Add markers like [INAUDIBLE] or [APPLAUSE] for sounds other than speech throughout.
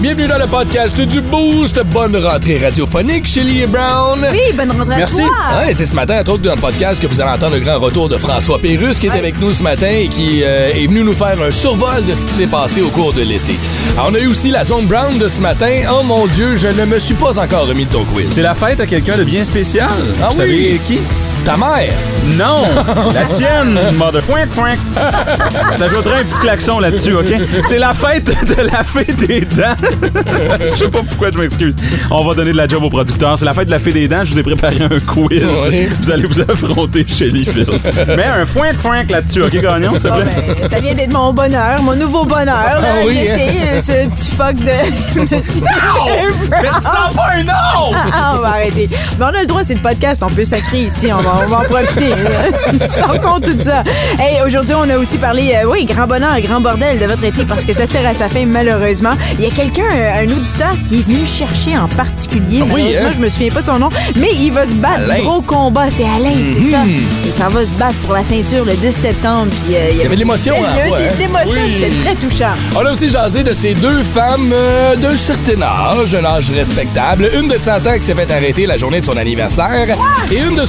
Bienvenue dans le podcast du Boost. Bonne rentrée radiophonique, Shelly et Brown. Oui, bonne rentrée Merci. à toi. Ouais, c'est ce matin, entre autres, dans le podcast, que vous allez entendre le grand retour de François Pérus, qui est avec nous ce matin et qui euh, est venu nous faire un survol de ce qui s'est passé au cours de l'été. Alors, on a eu aussi la zone Brown de ce matin. Oh mon Dieu, je ne me suis pas encore remis de ton quiz. C'est la fête à quelqu'un de bien spécial. Ah Vous oui? savez qui? Ta mère? Non! [LAUGHS] la tienne, mother. Fouink, fouink. T'ajouteras un petit klaxon là-dessus, OK? C'est la fête de la fée des dents. [LAUGHS] Je sais pas pourquoi je m'excuse. On va donner de la job au producteur. C'est la fête de la fée des dents. Je vous ai préparé un quiz. Oui. Vous allez vous affronter chez les Phil. Mets un fouink, fouink là-dessus, OK, Gagnon, s'il te Oh, plaît? ben, ça vient d'être mon bonheur, mon nouveau bonheur. Là, Ah oui, euh, ce petit fuck de [LAUGHS] Monsieur Mais sens pas un nom! Ah, on va arrêter. Mais on a le droit, c'est le podcast, on peut sacrer ici, on va, on va en profiter. [LAUGHS] Sortons tout ça. Hey, aujourd'hui, on a aussi parlé, euh, oui, grand bonheur, grand bordel de votre été parce que ça tire à sa fin, malheureusement. Il y a quelqu'un, euh, un auditeur, qui est venu me chercher en particulier. Ah oui, Malheureusement, hein? je me souviens pas de son nom, mais il va se battre. Alain. Gros combat, c'est Alain, c'est ça. Et ça va se battre pour la ceinture le 10 septembre. Puis, euh, Il y avait de l'émotion, Il y hein, a eu ouais, hein? de l'émotion, Oui. c'était très touchant. On a aussi jasé de ces deux femmes euh, d'un certain âge, un âge respectable. Une de 100 ans qui s'est fait arrêter la journée de son anniversaire et une de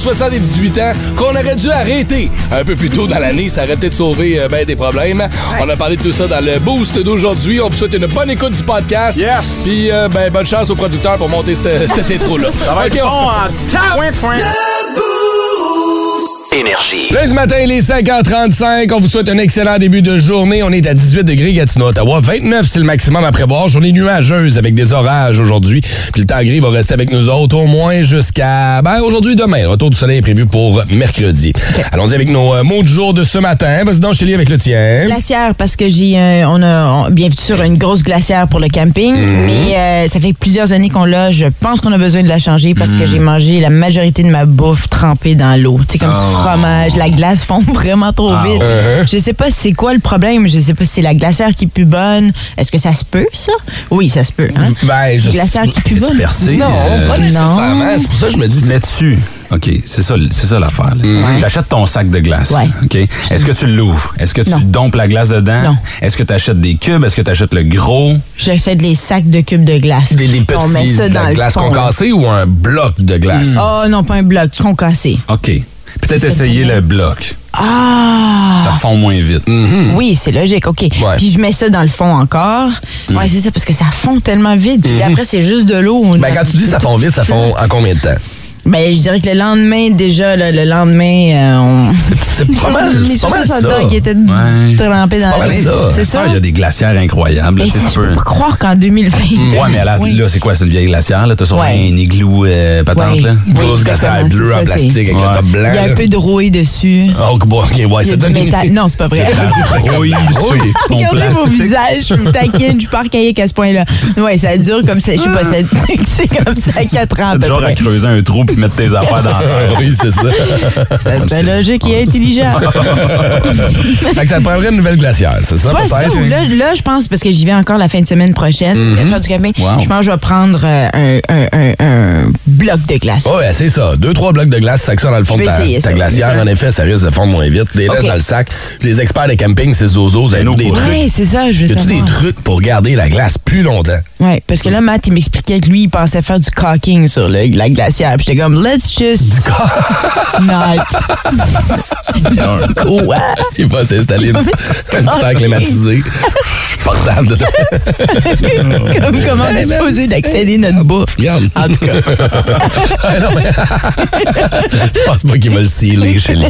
78 ans qu'on aurait dû arrêter un peu plus tôt dans l'année. Ça aurait peut-être sauvé euh, ben des problèmes. On a parlé de tout ça dans le boost d'aujourd'hui. On vous souhaite une bonne écoute du podcast. Yes. Puis euh, ben, bonne chance aux producteurs pour monter ce- cette intro-là. Ça va Ok, être on- bon en tap! Fouink, fouink. Énergie. Lundi matin, les 5h35. On vous souhaite un excellent début de journée. On est à 18 degrés Gatineau, Ottawa. 29, c'est le maximum à prévoir. Journée nuageuse avec des orages aujourd'hui. Puis le temps gris va rester avec nous autres au moins jusqu'à, ben, aujourd'hui et demain. Le retour du soleil est prévu pour mercredi. Allons-y avec nos euh, mots du jour de ce matin. Vas-y donc, Chélie, avec le tien. Glacière, parce que j'ai euh, on a on- bien sûr une grosse glacière pour le camping, Mhm. mais euh, ça fait plusieurs années qu'on l'a. Je pense qu'on a besoin de la changer parce Mhm. que j'ai mangé la majorité de ma bouffe trempée dans l'eau. C'est comme Oh. Fromage, la glace fond [LAUGHS] vraiment trop Ah, vite. uh-huh. Je sais pas c'est quoi le problème. Je sais pas si c'est la glacière qui est plus bonne. Est-ce que ça se peut ça? Oui, ça se peut. Hein? Ben, je glacière qui pue bonne? percé? Non, Euh, pas non. nécessairement. C'est pour ça que je me dis. Mets-dessus. OK, c'est ça, c'est ça l'affaire. là. T'achètes ton sac de glace. Ouais. OK? Est-ce que tu l'ouvres? Est-ce que tu Non. dompes la glace dedans? Non. Est-ce que tu achètes des cubes? Est-ce que tu achètes le gros? J'achète les sacs de cubes de glace. Des, des On met petits ça de dans la le glace concassée ou un bloc de glace? Oh non, pas un bloc, concassé. OK. Peut-être essayer le bloc. Ah! Ça fond moins vite. Oui, c'est logique, OK. Ouais. Puis je mets ça dans le fond encore. Ouais, c'est ça, parce que ça fond tellement vite. Puis après, c'est juste de l'eau. Ben, quand tu dis ça fond vite, ça fond en combien de temps? Ben, je dirais que le lendemain, déjà, là, le lendemain, euh, on... [LAUGHS] C'est pas mal, Les c'est pas mal ça. qui étaient Ouais. trempées dans pas la mal ça. C'est ça? Il y a des glacières incroyables. là, sais, je tu peux pas croire qu'en 2020... Ouais, mais là, [LAUGHS] Oui. là c'est quoi? C'est une vieille glacière. là? T'as sur Ouais. un igloo euh, patente. Ouais. Là? Oui, Grosse glacière bleue c'est en plastique c'est- avec Ouais. le top blanc. Il y a un peu de rouille dessus. Oh, bon, ok, ouais, une métal. Non, c'est pas vrai. Oui, Oui. [LAUGHS] ton Regardez vos plastique. visages, je vous taquine, je suis pas archaïque à ce point-là. Ouais, ça dure comme ça, je sais pas, ça- c'est comme ça à 4 ans C'est genre à creuser un trou puis mettre tes affaires dans la [LAUGHS] terre. oui, c'est ça. Ça serait logique et intelligent. [LAUGHS] fait que ça te prendrait une nouvelle glacière, c'est ça, Soit ça, ou là, là, je pense, parce que j'y vais encore la fin de semaine prochaine, Mm-hmm. faire du camping, Wow. je pense que je vais prendre euh, un, un- un- un bloc de glace. Ouais, c'est ça. Deux, trois blocs de glace, sac ça dans le fond de ta, essayer ta ça. glacière. En effet, ça risque de fondre moins vite. Les laisses Ok. dans le sac. Les experts de camping, c'est Zozo, vous avez nos des trucs. Ouais, c'est ça, je veux Y a-tu des savoir. trucs pour garder la glace plus longtemps? Ouais, parce que là, Matt, il m'expliquait que lui, il pensait faire du caulking sur le- la glacière. Puis j'étais comme, let's just [LAUGHS] not. [LAUGHS] Quoi? Il va s'installer une, [LAUGHS] une terre climatisée. Portable dedans. Comme, comment on est supposé d'accéder notre bouffe? Regarde. En tout cas. Je pense pas qu'il m'a le scellé chez lui.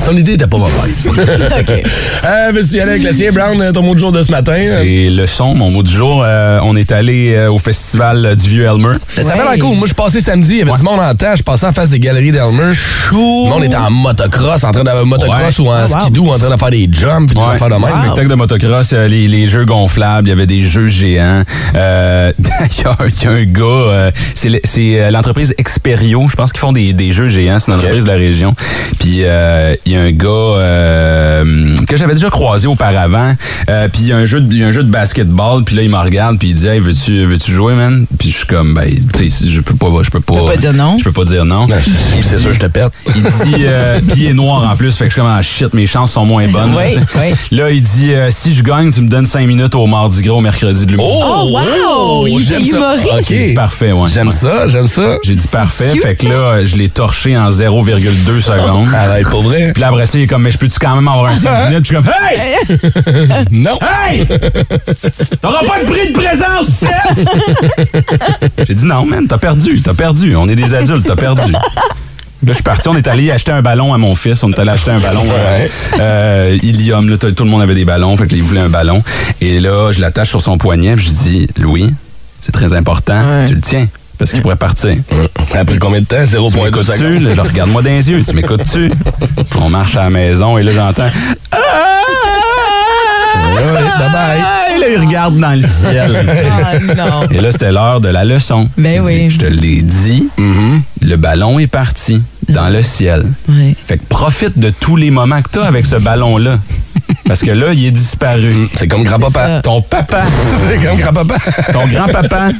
Son idée était pas mauvaise. OK. Euh, monsieur Alain Cloutier, Brown, ton mot de jour de ce matin. C'est le son, mon mot du jour. Euh, on est allé euh, au festival euh, du Vieux Elmer. Ça fait Ouais. un coup. Moi, je suis passé samedi, il y avait du monde en temps. Je passais en face des galeries d'Elmer. Chaud. Le monde était en motocross, en train de motocross Ouais. ou en Ah, wow. skidoo, en train de faire des jumps et Ouais. affaires de même. Spectacle de motocross, euh, les, les jeux gonflables, il y avait des jeux géants. Euh, [LAUGHS] Il y, a un- il y a un gars, euh, c'est le- c'est euh, l'entreprise Experio, je pense qu'ils font des, des jeux géants, c'est une entreprise de la région. Puis euh, il y a un gars euh, que j'avais déjà croisé auparavant, euh, puis il y a un jeu de, il y a un jeu de basketball, puis là il me regarde, puis il dit hey, veux-tu veux-tu jouer man? Puis je suis comme ben tu sais je peux pas je peux pas. peux pas dire non. Je peux pas dire non. Ben, C'est sûr, je te pète. Il dit euh, pied noir en plus, fait que je suis comme ah, shit, mes chances sont moins bonnes. Oui, oui. Là, il dit euh, si je gagne, tu me donnes 5 minutes au mardi gras au mercredi de l'humour. Oh, wow! Il est j'aime ça. J'ai dit parfait, ouais. J'aime Ouais. ça, j'aime ça. J'ai dit parfait, cute, fait que là, je l'ai torché en 0,2 secondes. Arrête, pour vrai. Puis là, après ça, il est comme, mais je peux-tu quand même avoir un 5 minutes? Puis je suis comme, hey! [LAUGHS] Non. Hey! T'auras pas de prix de présence, ici? J'ai dit non, man, t'as perdu, t'as perdu. On est des adultes, t'as perdu. Là, je suis parti, on est allé acheter un ballon à mon fils. On est allé acheter un ballon euh, Ouais. euh, Ilium. Là, tout tout le monde avait des ballons, fait qu'il voulait un ballon. Et là, je l'attache sur son poignet, puis je dis, Louis, c'est très important, Ouais. tu le tiens, parce qu'il pourrait partir. Après combien de temps? Tu 0.2 m'écoutes-tu? secondes. Regarde-moi dans les yeux. Tu m'écoutes-tu? On marche à la maison et là, j'entends. Ouais, ouais, bye bye. Ah, là, il regarde dans le ciel. [LAUGHS] Ah, non. Et là, c'était l'heure de la leçon. Ben Il dit, oui. Je te l'ai dit, le ballon est parti dans le ciel. Fait que profite de tous les moments que tu as avec ce ballon-là. Parce que là, il est disparu. C'est comme grand-papa. Ton papa, [LAUGHS] C'est comme grand-papa. ton grand-papa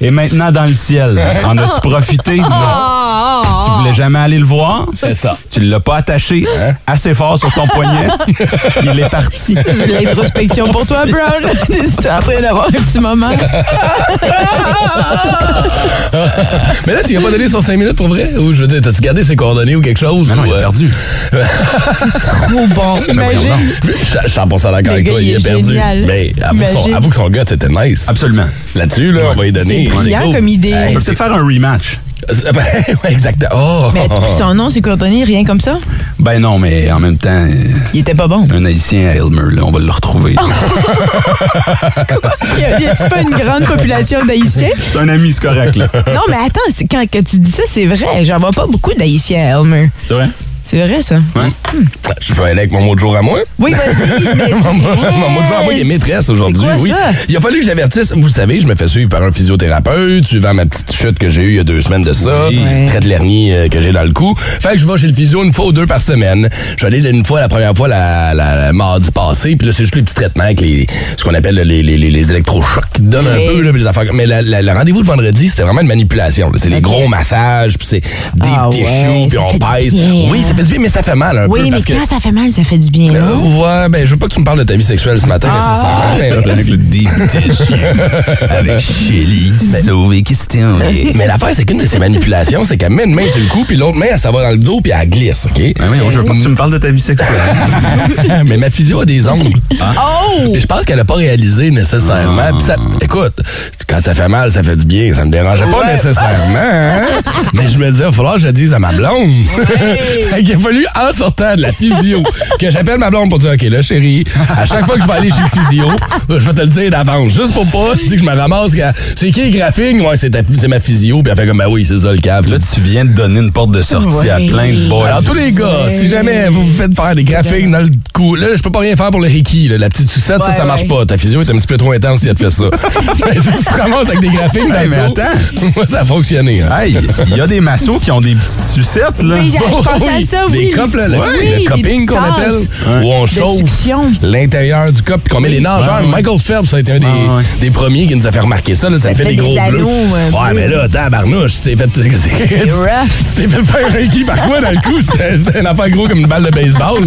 est maintenant dans le ciel. En as-tu profité? [LAUGHS] Non. Tu voulais jamais aller le voir? C'est ça. Tu l'as pas attaché assez fort sur ton poignet? [LAUGHS] Il est parti. L'introspection pour toi, Brown. [LAUGHS] T'es en train d'avoir un petit moment. Mais là, s'il a pas donné son 5 minutes pour vrai, ou je veux dire, t'as-tu gardé ses coordonnées ou quelque chose? Mais non, ou, il a euh, perdu. Trop bon. Imagine. Je suis 100% d'accord avec toi, il, il est est perdu. génial. Mais avoue que, son, avoue que son gars, c'était nice. Absolument. Là-dessus, là, on va y donner. C'est brillant comme idée. On peut peut-être faire un rematch. c'est- [LAUGHS] ouais, exact. Oh! Mais as-tu pris son nom, ses coordonnées, rien comme ça? Ben non, mais en même temps, euh, Il était pas bon. un haïtien à Elmer, là, on va le retrouver. [LAUGHS] Y a- y a-tu pas une grande population d'Haïtiens? C'est un ami, c'est correct, là. Non, mais attends, c'est- quand que tu dis ça, c'est vrai. J'en vois pas beaucoup d'Haïtiens à Elmer. C'est vrai? C'est vrai, ça. Je vais aller avec mon mot de jour à moi. Oui, vas-y. [LAUGHS] mais Mon mon mot de jour à moi, il est maîtresse aujourd'hui. C'est quoi Oui. ça? Il a fallu que j'avertisse. Vous savez, je me fais suivre par un physiothérapeute, suivant ma petite chute que j'ai eue il y a deux semaines de ça, Oui. Traite l'hernie euh, que j'ai dans le cou. Fait que je vais chez le physio une fois ou deux par semaine. Je vais aller une fois, la première fois, la, la, la mardi passé, puis là, c'est juste les petits traitements avec les, ce qu'on appelle les, les, les, les électrochocs qui te donnent Oui. un peu, là, puis les affaires. Mais la- la- le rendez-vous de vendredi, c'était vraiment une manipulation. là. C'est des gros massages, puis c'est des Ah ouais, choux, puis on pèse. bien, Oui, hein? Ça fait du bien, mais ça fait mal un Oui, peu. mais parce que, quand ça fait mal, ça fait du bien. Euh, ouais, ben, je veux pas que tu me parles de ta vie sexuelle ce matin, Ah. nécessairement. mais- Avec le deep tissue. Avec Shelly, sauvé Christian. [LAUGHS] Mais l'affaire, c'est qu'une de ces manipulations, c'est qu'elle met une main sur le cou, puis l'autre main, elle s'en va dans le dos, puis elle glisse, OK? Ben oui, je veux pas que tu me parles de ta vie sexuelle. [LAUGHS] mais ma physio a des ongles. Oh! Puis je pense qu'elle n'a pas réalisé nécessairement. Puis ça, écoute, quand ça fait mal, ça fait du bien. Ça me dérangeait pas Ouais. nécessairement. hein? [LAUGHS] Mais je me disais, il va falloir que je le dise à ma blonde. fait qu'il a fallu, en sortant de la physio, que j'appelle ma blonde pour dire, OK, là, chérie, à chaque fois que je vais aller chez le physio, je vais te le dire d'avance. Juste pour pas, si que je me ramasse, que c'est qui le graphing? Ouais, c'est ma physio. Puis elle fait comme, ben oui, c'est ça le cave. Là, tu viens de donner une porte de sortie à plein de boys. Alors, tous les gars, si jamais vous vous faites faire des graphiques dans le cou, là, je peux pas rien faire pour le Reiki, là. La petite sucette, ça, Ouais, ça marche ouais. pas. Ta physio est un petit peu trop intense si elle te fait ça. [LAUGHS] mais si tu te ramasses avec des graphiques dans Hey, le mais attends. [LAUGHS] moi, ça a fonctionné. hein. Hey, il y a des massos qui ont des petites sucettes, là. Oui, je pensais à ça, oui. Des copes, là, le, Oui, le cupping qu'on appelle, où on chauffe l'intérieur du cup, puis qu'on met les nageurs. Ouais, ouais. Michael Phelps, ça a été un des, Ouais, ouais. des premiers qui nous a fait remarquer ça. Là, ça, Ça fait, fait des gros des bleus. anneaux, euh, ouais, mais là, tabarnouche, c'est fait. C'est rough. Tu t'es fait faire un Reiki par quoi dans le cou? C'était une affaire gros comme une balle de baseball.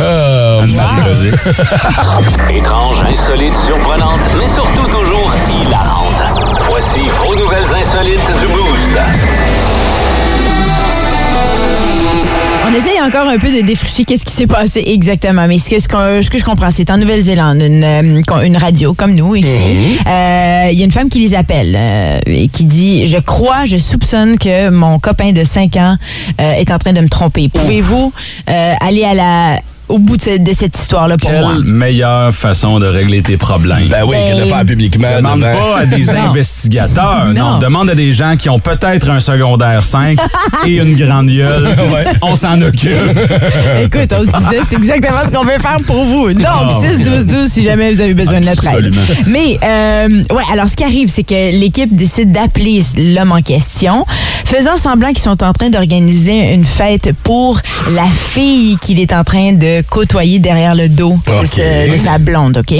Ah, Vas-y. Étrange, insolite, surprenante, mais surtout toujours hilarante. Voici vos nouvelles insolites du Boost. On essaye encore un peu de défricher qu'est-ce qui s'est passé exactement. Mais ce que, ce que, ce que je comprends, c'est en Nouvelle-Zélande, une, euh, une radio comme nous ici. Euh, Il y a une femme qui les appelle euh, et qui dit Je crois, je soupçonne que mon copain de 5 ans euh, est en train de me tromper. Pouvez-vous aller à la, au bout de, ce- de cette histoire-là pour moi? Quelle meilleure façon de régler tes problèmes? Ben oui, que de le faire publiquement. Demande devant- pas à des [LAUGHS] Non. investigateurs. Non. Non. demande à des gens qui ont peut-être un secondaire 5 [LAUGHS] et une grande gueule. Ouais. [LAUGHS] On s'en occupe. Écoute, on se disait, c'est exactement ce qu'on veut faire pour vous. Donc, Ah, 6 12 12 si jamais vous avez besoin de notre aide. Absolument. Mais, euh, ouais, alors ce qui arrive, c'est que l'équipe décide d'appeler l'homme en question, faisant semblant qu'ils sont en train d'organiser une fête pour la fille qu'il est en train de le côtoyer derrière le dos de, Ok. ce- de sa blonde, OK?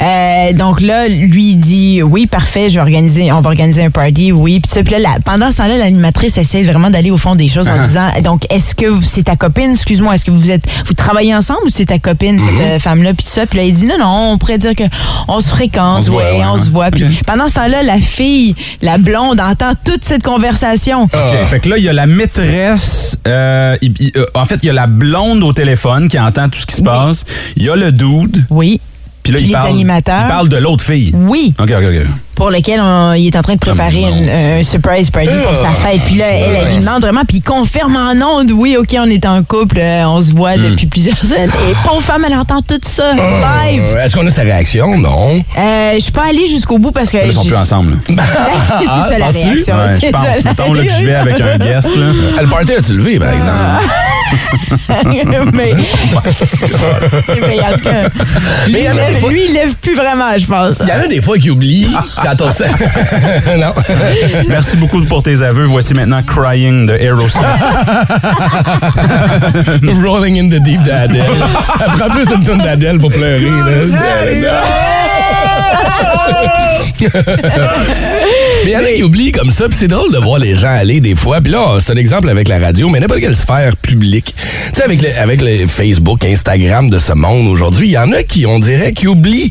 Euh, donc là, lui, il dit oui, parfait, je vais organiser, on va organiser un party, oui. Puis ça, puis là, la- pendant ce temps-là, l'animatrice essaie vraiment d'aller au fond des choses en disant donc, est-ce que c'est ta copine, excuse-moi, est-ce que vous êtes vous travaillez ensemble ou c'est ta copine, cette euh, femme-là? Puis tout ça, puis là, il dit non, non, on pourrait dire que on se fréquente, On se voit, ouais, ouais, on ouais. se voit. Puis pendant ce temps-là, la fille, la blonde, entend toute cette conversation. OK. Fait que là, il y a la maîtresse. Euh, il- il- euh, en fait, il y a la blonde au téléphone qui entend tout ce qui se passe. Il y a le dude. Oui. Puis là, Puis il les parle, animateurs. Il parle de l'autre fille. Oui. OK, OK, OK. Pour lequel on- il est en train de préparer Ah, une- un surprise party pour sa fête. Puis là, elle, elle lui demande vraiment, puis il confirme en ondes, oui, OK, on est en couple, euh, on se voit depuis plusieurs années. [LAUGHS] Et pauvre femme, elle entend tout ça live. Euh, Est-ce qu'on a sa réaction? Non. Euh, je suis pas allée jusqu'au bout parce que... Là, ils sont plus ensemble. là. [LAUGHS] c'est Ah, ça la réaction. Ouais, je pense. ça, Mettons là, que je vais avec un guest. Là. [LAUGHS] Le party a-tu levé, par exemple? mais, mais en tout cas, lui, Mais il lève, fois- lui, il lève plus vraiment, je pense. Il y en a des fois qui oublient quand on sait. non. Merci beaucoup pour tes aveux. Voici maintenant Crying de Aerosmith. Rolling in the deep d'Adèle. Elle prend plus une tonne d'Adèle pour pleurer. Mais il y en a qui oublient comme ça, puis c'est drôle de voir les gens aller des fois. Puis là, c'est un exemple avec la radio, mais n'importe quelle sphère publique. Tu sais, avec, le, avec le Facebook, Instagram de ce monde aujourd'hui, il y en a qui, on dirait, qui oublient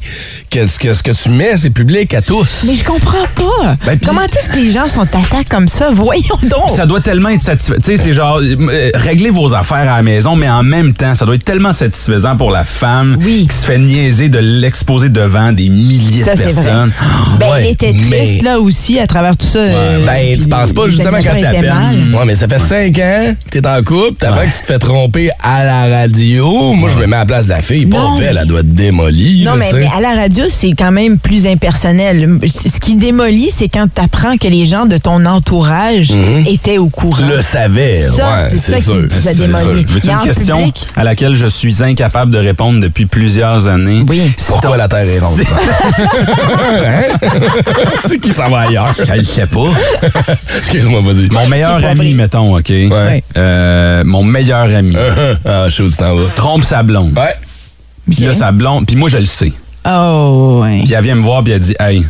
que, ce que ce que tu mets, c'est public à tous. Mais je comprends pas. Ben, Comment est-ce que les gens sont attaqués comme ça? Voyons donc. ça doit tellement être satisfaisant. Tu sais, c'est genre, euh, régler vos affaires à la maison, mais en même temps, ça doit être tellement satisfaisant pour la femme Oui. qui se fait niaiser de l'exposer devant des milliers Ça, de c'est vrai. personnes. Ben, Ouais, il était triste, mais- là, aussi, à travers tout ça. euh, Ben, tu penses pas justement quand animateurs ta étaient peine. mal. Ouais, mais ça fait cinq ans, t'es en couple, t'apprends que tu te fais tromper à la radio. Moi, je me mets à la place de la fille. Non. Pas elle, elle doit être démolie. Non, là, mais, à la radio, c'est quand même plus impersonnel. Ce qui démolit, c'est quand tu apprends que les gens de ton entourage étaient au courant. Le savait. Ça, ouais, c'est ça qui sûr. vous a C'est démoli. sûr. Veux-tu Mais une question public? à laquelle je suis incapable de répondre depuis plusieurs années? Oui. Pourquoi la Terre est ronde? [LAUGHS] Hein? [LAUGHS] c'est qui s'en va ailleurs? Je le sais pas. [LAUGHS] Excuse-moi, vas-y. Mon meilleur ami, vrai. mettons, OK? Ouais. Euh, mon meilleur ami [LAUGHS] ah, je sais où tu t'en vas. trompe sa blonde. Ouais. Puis là, sa blonde, puis moi, je le sais. Oh, ouais. Puis elle vient me voir, puis elle dit, hey,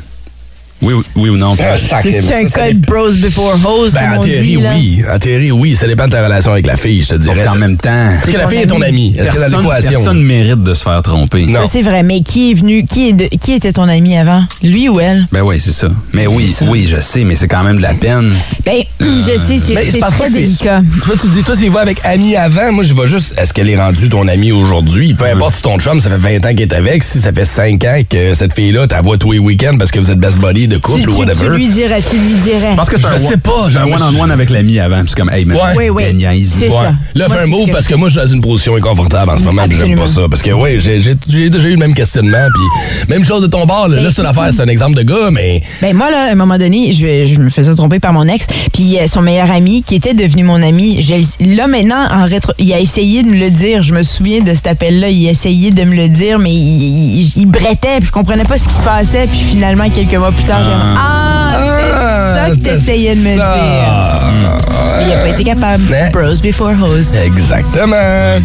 oui, ou- oui ou non? Puis Ah, C'est un code bros before hose, Ben, comme en on théorie, dit. là. oui. En théorie, oui. Ça dépend de ta relation avec la fille, je te dirais. qu'en même temps, Est-ce que la fille est ton ami? amie? Est-ce que dans personne, l'équation? personne mérite de se faire tromper. Non. Ça, c'est vrai. Mais qui est venu, qui, est de- qui était ton ami avant? Lui ou elle? Ben oui, c'est ça. Mais oui, ça. oui, je sais, mais c'est quand même de la peine. Ben, je sais, c'est pas très délicat. Tu vois, tu dis, toi, s'il va avec ami avant, moi, je vais juste, est-ce qu'elle est rendue ton amie aujourd'hui? Peu importe si ton chum, ça fait 20 ans qu'il est avec, si ça fait 5 ans que cette fille-là, t'as voix tous les week-ends parce que vous êtes best buddy de Tu, couple tu- ou whatever. tu lui dirais, tu lui dirais. Je pense que c'est Je un, sais one- pas, c'est un one-on-one avec l'ami avant. Puis c'est comme, hey, man, Ouais. Oui, oui. C'est ça. Là, fais un move parce que moi, je suis dans une position inconfortable en ce moment, puis j'aime pas ça. Parce que, oui, j'ai j'ai- j'ai déjà eu le même questionnement, puis même chose de ton bar. Là, c'est une affaire, c'est un exemple de gars, mais Ben moi, là, à un moment donné, je, je me faisais tromper par mon ex, puis euh, son meilleur ami, qui était devenu mon ami, je- là, maintenant, en rétro, il a essayé de me le dire. Je me souviens de cet appel-là. Il a essayé de me le dire, mais il, il, il brettait, puis je comprenais pas ce qui se passait. Puis finalement, quelques mois plus tard, dit Ah, c'était ça que t'essayais de me ça. dire. Il a pas été capable. Hein? Bros before hoes. Exactement. [LAUGHS]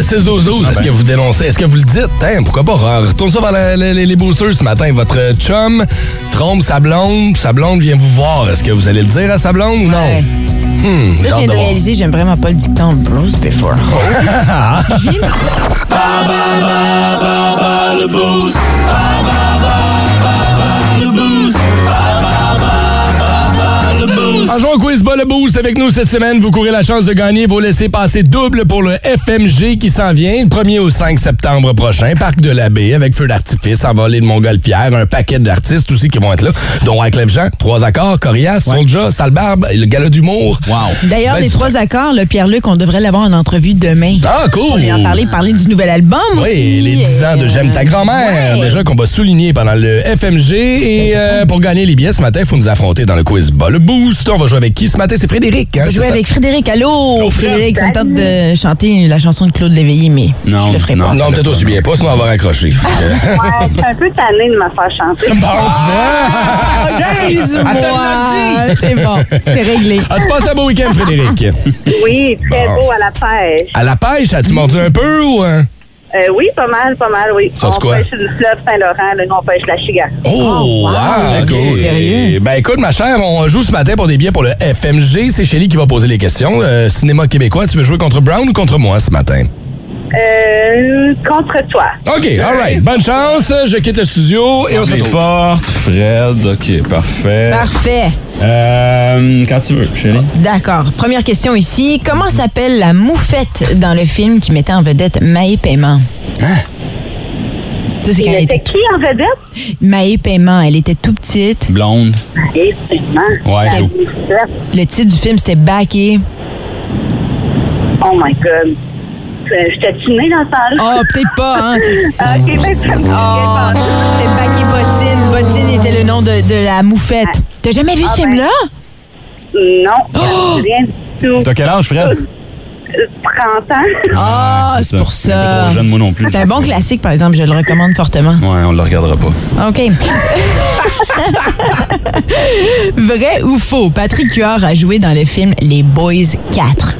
6-12-12, est-ce que vous dénoncez? Est-ce que vous le dites? Hein, pourquoi pas? Retourne ça vers la- les, les, les boosters ce matin. Votre chum trompe sa blonde, sa blonde vient vous voir. Est-ce que vous allez le dire à sa blonde ou non? Ouais. Hmm, Là, je viens de réaliser, j'aime vraiment pas le dicton Bros before hoes. Je viens de- En jouant au quiz Bas le Boost avec nous cette semaine, vous courez la chance de gagner vos laissés passer double pour le FMG qui s'en vient le 1er au 5 septembre prochain. Parc de la Baie avec feu d'artifice, envolée de Montgolfière, un paquet d'artistes aussi qui vont être là, dont Wyclef Jean, Trois Accords, Corias, Soulja, Salbarbe, le gala d'humour. Wow. D'ailleurs, Ben, les trois accords, le Pierre-Luc, on devrait l'avoir en entrevue demain. Ah, cool! On lui en parler, parler du nouvel album Oui, aussi. les 10 ans de J'aime ta grand-mère, ouais. déjà qu'on va souligner pendant le FMG. Et euh, pour gagner les billets ce matin, il faut nous affronter dans le quiz Bas le Boost. On va va jouer avec qui ce matin? C'est Frédéric. Hein, Je c'est jouais ça? avec Frédéric. Allô, Frédéric, ça me tente de chanter la chanson de Claude Léveillé, mais Non, je le ferai non. pas. Non, peut-être aussi bien pas, sinon on va raccrocher. [LAUGHS] Ouais, je suis un peu tannée de me faire chanter. Bon, tu? Excuse-moi. [LAUGHS] Elle te C'est bon, c'est réglé. As-tu passé un beau week-end, Frédéric? Oui, très beau à la pêche. À la pêche, as-tu mordu un peu ou... Euh, oui, pas mal, pas mal, oui. On quoi? pêche le fleuve Saint-Laurent, là, nous, on pêche la chiga. Oh, wow! ok. ok. Sérieux? Ben écoute, ma chère, on joue ce matin pour des billets pour le FMG. C'est Shelly qui va poser les questions. Euh, cinéma québécois, tu veux jouer contre Brown ou contre moi ce matin? Euh, contre toi. OK, all right. Bonne chance. Je quitte le studio et on se retrouve. Fred, OK, parfait. Parfait. Euh, quand tu veux, chérie. D'accord. Première question ici. Comment s'appelle la moufette dans le film qui mettait en vedette Maë Paiement? Ça, c'est quand elle était qui en vedette? Maë Paiement, elle était tout petite. Blonde. Et vraiment. Ouais, la Joe. moufette. Le titre du film, c'était Backé. Oh my God. Euh, J'étais-tu née dans ce temps-là? Oh, peut-être pas, hein? c'est- Ah, OK, ben, ça me Oh, c'était Bottine. Bottine était le nom de, de la moufette. T'as jamais vu ce Ah, ben. film-là? Non, Oh! rien du tout. T'as quel âge, Fred? Euh, 30 ans. Ah, c'est pour ça. trop jeune, moi non plus. C'est un bon classique, par exemple. Je le recommande fortement. Ouais, on le regardera pas. OK. [LAUGHS] Vrai ou faux? Patrick Huard a joué dans le film Les Boys 4.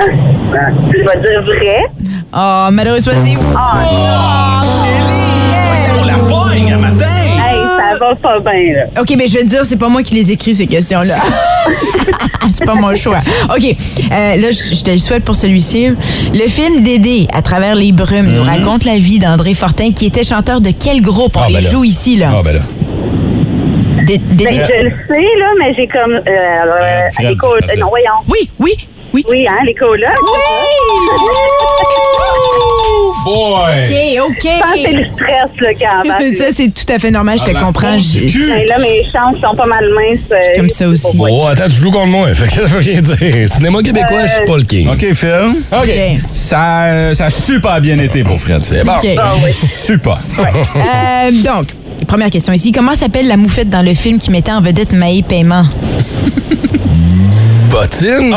Je vais dire vrai? Oh, malheureusement, c'est faux. On la pogne un matin! Hey, ça va pas bien, là. OK, mais je vais te dire, c'est pas moi qui les écris, ces questions-là. [LAUGHS] c'est pas mon choix. OK, euh, là, je je te le souhaite pour celui-ci. Le film Dédé, à travers les brumes, nous raconte la vie d'André Fortin, qui était chanteur de quel groupe? On Ah, les ben là. joue ici, là. Ah, ben là. Dé- Dédé- Ben, je le sais, là, mais j'ai comme. Euh, euh, Fred, les co- c'est facile. euh, non, voyons. Oui, oui, oui. Oui, hein, les colocs. [LAUGHS] Boy! OK, OK. Je pense que c'est le stress, là, quand même. [LAUGHS] Ça, c'est tout à fait normal, je te Ah, comprends. Ben, là, mes chances sont pas mal minces. euh, Comme ça aussi. Oh, attends, tu joues contre moi. [LAUGHS] Fait que ça veut rien dire. Cinéma québécois, je suis pas le king. OK, Phil. OK. Ça, ça a super bien été pour Fred. C'est bon. OK. Ah oui. Super. Euh, donc, première question ici. Comment s'appelle la moufette dans le film qui mettait en vedette Maë Paiement? Bottine?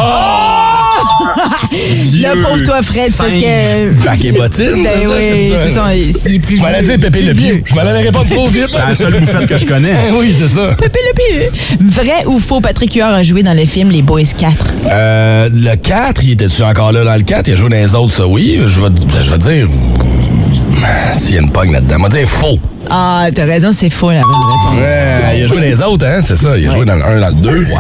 Là, [LAUGHS] pauvre toi, Fred, parce que... Bac et bottine? Ben oui, c'est ça, il est plus Je m'allais dire Pépé le vieux. Pieu. Je m'allais répondre trop vite. C'est la seule bouffette que je connais. [LAUGHS] oui, c'est ça. Pépé le Pieu. Vrai ou faux, Patrick Huard a joué dans le film Les Boys 4? Euh, le 4, il était-tu encore là dans le 4? Il a joué dans les autres, ça, oui. Je vais, je vais dire. S'il y a une pogne là-dedans, on va dire faux. Ah, t'as raison, c'est faux, la bonne réponse. Ouais, il a joué dans les autres, hein, c'est ça. Il a joué dans le 1, dans le 2. Wow.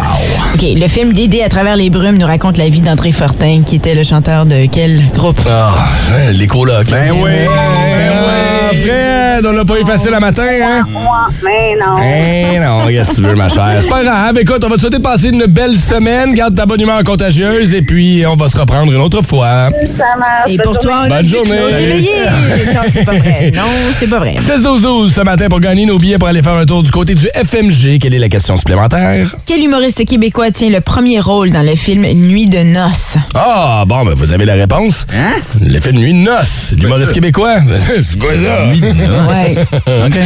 OK, le film Dédé à travers les brumes nous raconte la vie d'André Fortin, qui était le chanteur de quel groupe? Ah, hein, les colocs. Ben oui, ben Ah, oui. Fred, on l'a pas eu facile le matin, hein? Moi, mais non. Eh non, qu'est-ce que tu veux, ma chère? C'est pas grave. Écoute, on va te souhaiter de passer une belle semaine. Garde ta bonne humeur contagieuse et puis on va se reprendre une autre fois. Ça marche. Et pour toi, on Bonne journée. [LAUGHS] Non, c'est pas vrai. Non, c'est pas vrai. 16-12-12 ce matin pour gagner nos billets pour aller faire un tour du côté du FMG. Quelle est la question supplémentaire? Quel humoriste québécois tient le premier rôle dans le film Nuit de noces? Ah, bon, ben vous avez la réponse. Hein? Le film Nuit de noces. L'humoriste québécois. [LAUGHS] C'est quoi ça? Ouais. [LAUGHS] OK.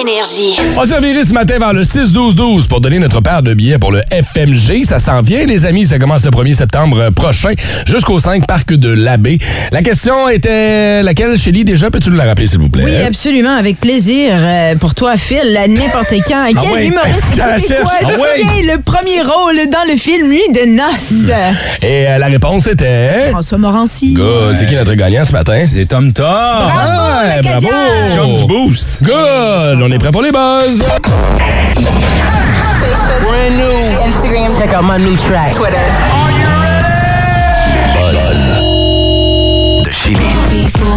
Énergie. On va se revirer ce matin vers le 6-12-12 pour donner notre paire de billets pour le FMG. Ça s'en vient, les amis. Ça commence le 1er septembre prochain jusqu'au 5 Parc de l'Abbé. La question était laquelle, Shelly? Déjà, peux-tu nous la rappeler, s'il vous plaît? Oui, absolument, avec plaisir. Euh, pour toi, Phil, à n'importe quand. [LAUGHS] Quel ouais? humoriste [LAUGHS] Je la québécois cherche. Ah ouais? tient le premier rôle dans le film Nuit de noces? Et euh, la réponse était... François Morancy. Good. C'est qui notre gagnant ce matin? C'est Tom Tom. Ah, bravo! John du Boost. Good! On est prêt pour les buzz! Brand new. Instagram. Check out my new track. Twitter.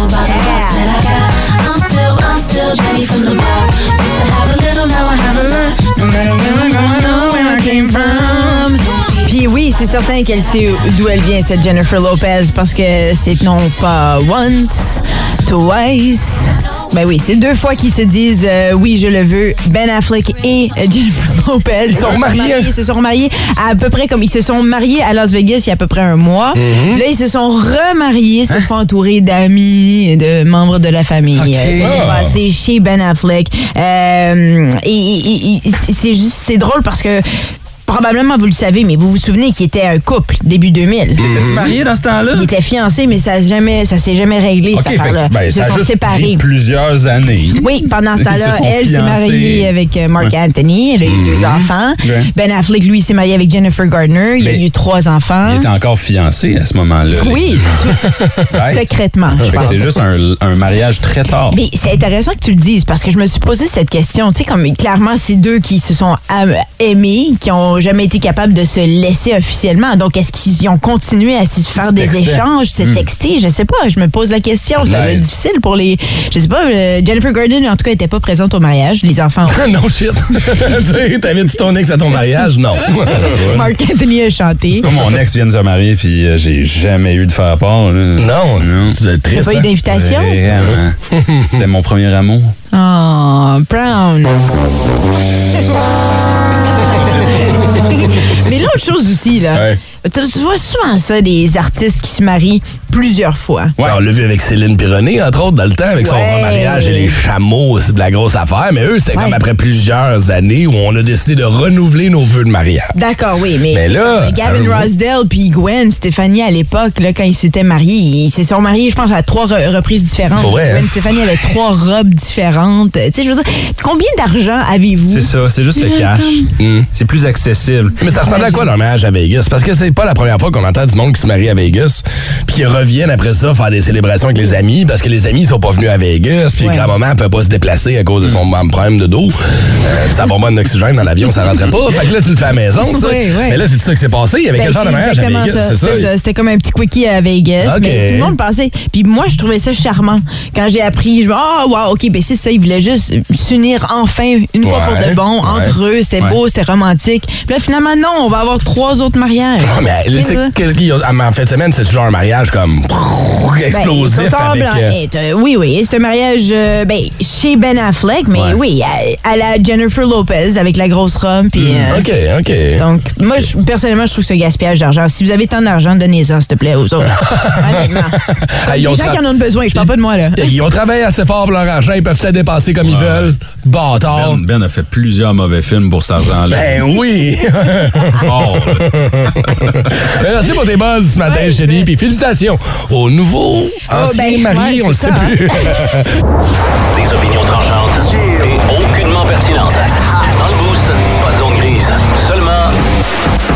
By the rocks that I got. I'm still, I'm still Jenny from the block. Used to have a little, now I have a lot. No matter where I'm going, know where I came from. Puis oui, c'est certain qu'elle sait d'où elle vient, cette Jennifer Lopez, parce que c'est non pas once, twice. Ben oui, c'est deux fois qu'ils se disent euh, oui, je le veux, Ben Affleck et Jennifer [LAUGHS] Lopez. Ils sont remariés. Ils se sont remariés à peu près comme ils se sont mariés à Las Vegas il y a à peu près un mois. Mhm. Là, ils se sont remariés, se font entourer d'amis et de membres de la famille. Ok. Euh, Ça s'est Ah. passé chez Ben Affleck. Euh, et et- et- c'est juste, c'est drôle parce que probablement vous le savez, mais vous vous souvenez qu'il était un couple début 2000. T'es marié dans ce temps-là? Il était fiancé, mais ça jamais, ça s'est jamais réglé, cette affaire-là. ben, Ils se ça a sont séparés. plusieurs années. Oui, pendant ce temps-là, elle s'est mariée avec euh, Mark Anthony. Elle a eu deux enfants. Ouais. Ben Affleck, lui, s'est marié avec Jennifer Gardner. Il a eu trois enfants. Il était encore fiancé à ce moment-là. Oui, [LAUGHS] secrètement, je pense. c'est juste un, un mariage très tard. Mais c'est intéressant que tu le dises parce que je me suis posé cette question. Tu sais, comme clairement, c'est deux qui se sont am- aimés, qui ont jamais été capables de se laisser officiellement. Donc, est-ce qu'ils ont continué à se faire des échanges, se texter? Je sais pas. Je me pose la question. Ça va être difficile pour les. Je sais pas. euh, Jennifer Gardner, en tout cas, était pas présente au mariage. Les enfants. [LAUGHS] non shit. [LAUGHS] t'invites ton ex à ton mariage? Non. [LAUGHS] Mark Anthony a chanté. Comme mon ex vient de se marier, puis euh, j'ai jamais eu de faire part. là. non. Non. T'as triste. pas eu hein? d'invitation? Vraiment. C'était mon premier amour. Oh, Brown. [LAUGHS] Mais l'autre chose aussi, là. Ouais. Tu vois souvent ça, des artistes qui se marient plusieurs fois. Ouais. On l'a vu avec Céline Pironnet, entre autres, dans le temps, avec son Ouais. remariage et les chameaux, c'est de la grosse affaire. Mais eux, c'était Ouais. comme après plusieurs années où on a décidé de renouveler nos vœux de mariage. D'accord, oui, mais, Mais là, Gavin un- Rosdale puis Gwen Stefani à l'époque, là, quand ils s'étaient mariés, ils se sont mariés, je pense, à trois re- reprises différentes. Vrai, Gwen hein? Stefani avait trois robes différentes. Tu sais, je veux dire, combien d'argent avez-vous? C'est ça, c'est juste le cash. C'est plus accessible. Mais ça ressemble à quoi leur mariage à Vegas? Parce que c'est pas la première fois qu'on entend du monde qui se marie à Vegas, puis qui reviennent après ça faire des célébrations avec les amis, parce que les amis sont pas venus à Vegas, puis Ouais. grand-maman peut pas se déplacer à cause de son problème de dos. Euh, ça bonbonne d'oxygène dans l'avion, ça rentrait pas. Fait que là, tu le fais à la maison, ça. Oui, oui. Mais là, c'est ça qui s'est passé. Il y avait Ben, quel genre de mariage à Vegas? ça. C'est ça? C'est ça. C'était comme un petit quickie à Vegas. Mais tout le monde pensait. Puis moi, je trouvais ça charmant. Quand j'ai appris, je me ah, wow, OK, ben c'est ça. Ils voulaient juste s'unir enfin, une fois pour de bon, ouais. entre eux. C'était Ouais. beau, c'était romantique. Puis là, finalement, non, on va avoir trois autres mariages. Ah, mais Tu sais, c'est là. quel- qui- en fin de semaine, c'est genre un mariage comme Ben, explosif avec. blanc. euh, t'as- oui, oui. C'est un mariage euh, ben, chez Ben Affleck, mais Ouais. oui, à, à la Jennifer Lopez avec la grosse robe. Puis, euh, OK, OK. Donc, moi, personnellement, je trouve que c'est un gaspillage d'argent. Si vous avez tant d'argent, donnez-en, s'il te plaît, aux autres. [LAUGHS] Honnêtement. Ah, Les gens tra- qui en ont besoin, je parle pas de moi, là. Ils ont travaillé assez fort pour leur argent, ils peuvent se dépenser comme ils veulent. Bâtard. Ben, Ben a fait plusieurs mauvais films pour cet argent-là. Ben oui! Là. [LAUGHS] Merci pour tes buzz ce matin, Ouais, Chélie. ben- Puis félicitations au nouveau ancien ben, mari, ouais, on le sait ça, plus. [LAUGHS] Des opinions tranchantes et aucunement pertinentes. Dans le boost, pas de zone grise, seulement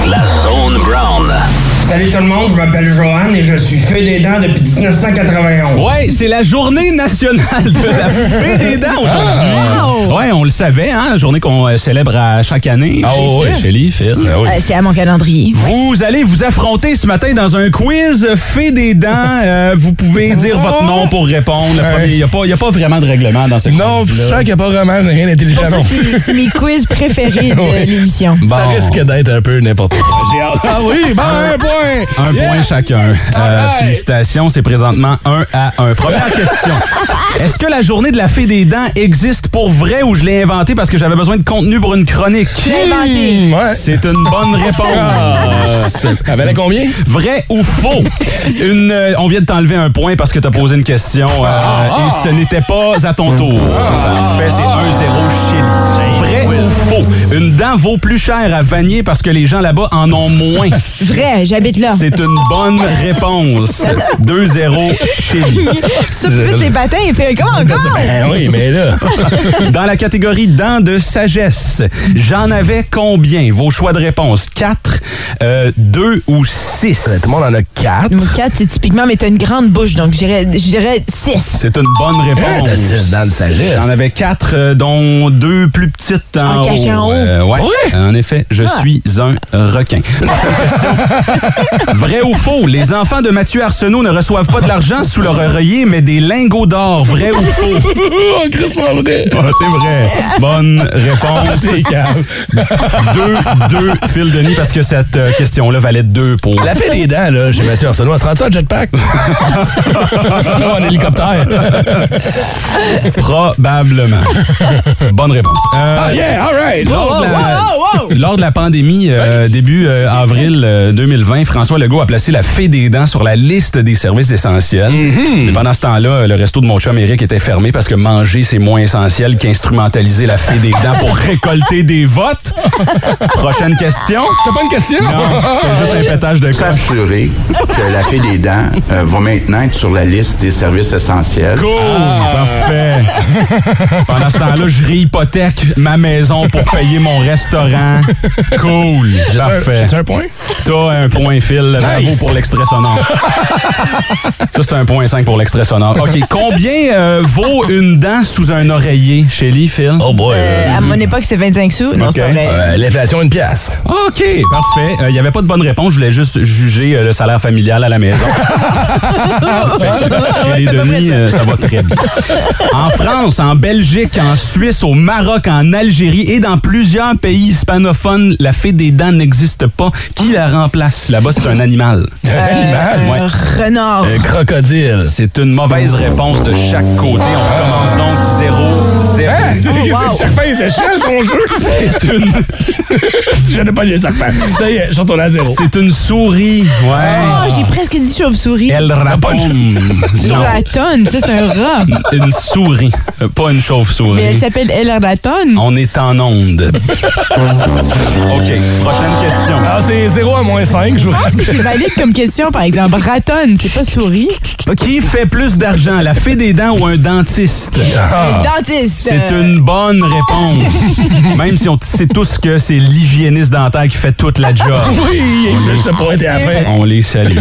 la zone brown. Salut tout le monde, je m'appelle Johan et je suis fée des dents depuis 1991. Ouais, c'est la journée nationale de la fée des dents aujourd'hui. Wow! Ouais, on le savait, hein, la journée qu'on euh, célèbre à chaque année. Ah oui. Chélie, Phil. Ah oui. Euh, c'est à mon calendrier. Vous allez vous affronter ce matin dans un quiz fée des dents. Euh, vous pouvez dire votre nom pour répondre. Il n'y a, pas- il y a pas vraiment de règlement dans ce Non, je quiz sens qu'il n'y a pas vraiment rien d'intelligent. C'est mes quiz préférés de [LAUGHS] l'émission. Ça risque d'être un peu n'importe quoi. Ah oui, bon, un point! Un Yes! point chacun. Euh, félicitations, c'est présentement un à un. Première [LAUGHS] question. Est-ce que la journée de la fée des dents existe pour vrai ou je l'ai inventée parce que j'avais besoin de contenu pour une chronique? Hmm, ouais. C'est une bonne réponse. Elle valait combien? Vrai ou faux? Une, euh, on vient de t'enlever un point parce que t'as posé une question euh, et ce n'était pas à ton tour. En fait, c'est 1-0 Chili. Vrai ou faux? Une dent vaut plus cher à Vanier parce que les gens là-bas en ont moins. [LAUGHS] Vrai, j'habite là. C'est une bonne réponse. [LAUGHS] 2-0 Chili. Ça, plus ses patins, il fait comment encore? Ben oui, mais là. [LAUGHS] Dans la catégorie dents de sagesse, j'en avais combien? Vos choix de réponse. 4, 2 ou 6? Tout le monde en a quatre. Numéro 4, c'est typiquement, mais t'as une grande bouche, donc je dirais, je dirais 6. C'est une bonne réponse. Hein, t'as six dents de sagesse. J'en avais quatre, euh, dont deux plus petites en En cachées en haut. Euh, ouais. Ouais. En effet, je Ah. suis un requin. [LAUGHS] Prochaine question. Vrai ou faux? Les enfants de Mathieu Arsenault ne reçoivent pas de l'argent sous leur oreiller, mais des lingots d'or. Vrai ou faux? [LAUGHS] Oh, vrai. Ah, c'est vrai. Bonne réponse. Calme. deux, deux, Phil Denis, parce que cette euh, question-là valait deux pour. La fée des dents, là, chez Mathieu Arsenault, elle se rend-tu en jetpack? [LAUGHS] non, en hélicoptère? Probablement. Bonne réponse. Euh, Ah, yeah, all right. lors de la- lors de la pandémie, euh, début euh, avril euh, 2020, François Legault a placé la fée des dents sur la liste des services essentiels. Mm-hmm. Mais pendant ce temps-là, le resto de mon chum Eric était fermé parce que manger, c'est moins essentiel qu'instrumentaliser la fée des dents pour [LAUGHS] récolter des votes. Prochaine question. T'as pas une question? Non, c'était juste un pétage de coche. s'assurer que la fée des dents euh, va maintenant être sur la liste des services essentiels. Cool! Parfait. Pendant ce temps-là, je réhypothèque ma maison pour payer mon restaurant. Cool. [LAUGHS] Parfait. j'ai-tu un point? T'as un point, Phil. Bravo Nice. pour l'extrait sonore. [LAUGHS] Ça, c'est un point 5 pour l'extrait sonore. OK. Combien euh, vaut une dent sous un oreiller, Shelly, Phil? Oh boy. Euh, à mon époque, c'est 25 sous. Non, Ok. c'est pas vrai. Euh, L'inflation, une pièce. OK, parfait. Il n'y avait pas de bonne réponse. Je voulais juste juger euh, le salaire familial à la maison. [LAUGHS] Chez les c'est ça. euh, ça va très bien. En France, en Belgique, en Suisse, au Maroc, en Algérie et dans plusieurs pays hispanophones, la fée des dents n'existe pas. Qui la remplace? Là-bas, c'est un animal. Un animal? Ouais. Euh, renard. Un crocodile. C'est une mauvaise réponse de chaque côté. On recommence donc 0-0. Hein? C'est wow. c'est serpent et échelles, ton jeu? [LAUGHS] C'est une, Je n'ai pas les serpents. Ça y est, je retourne à zéro. c'est une souris. Ouais. Oh, j'ai presque dit chauve-souris. Elle répond. Sur Non. la tonne, ça c'est un rat. Une souris, euh, pas une Mais elle chauve-souris. s'appelle El Raton. On est en onde. [LAUGHS] OK, prochaine question. Ah, c'est 0 à moins 5, je vous Je pense que c'est valide comme question, par exemple. Raton, c'est pas souris. Qui fait plus d'argent, la fée des dents ou un dentiste? Un Dentiste. C'est une bonne réponse. [LAUGHS] Même si on sait tous que c'est l'hygiéniste dentaire qui fait toute la job. [LAUGHS] Oui, sais pas été à la fin. On les salue.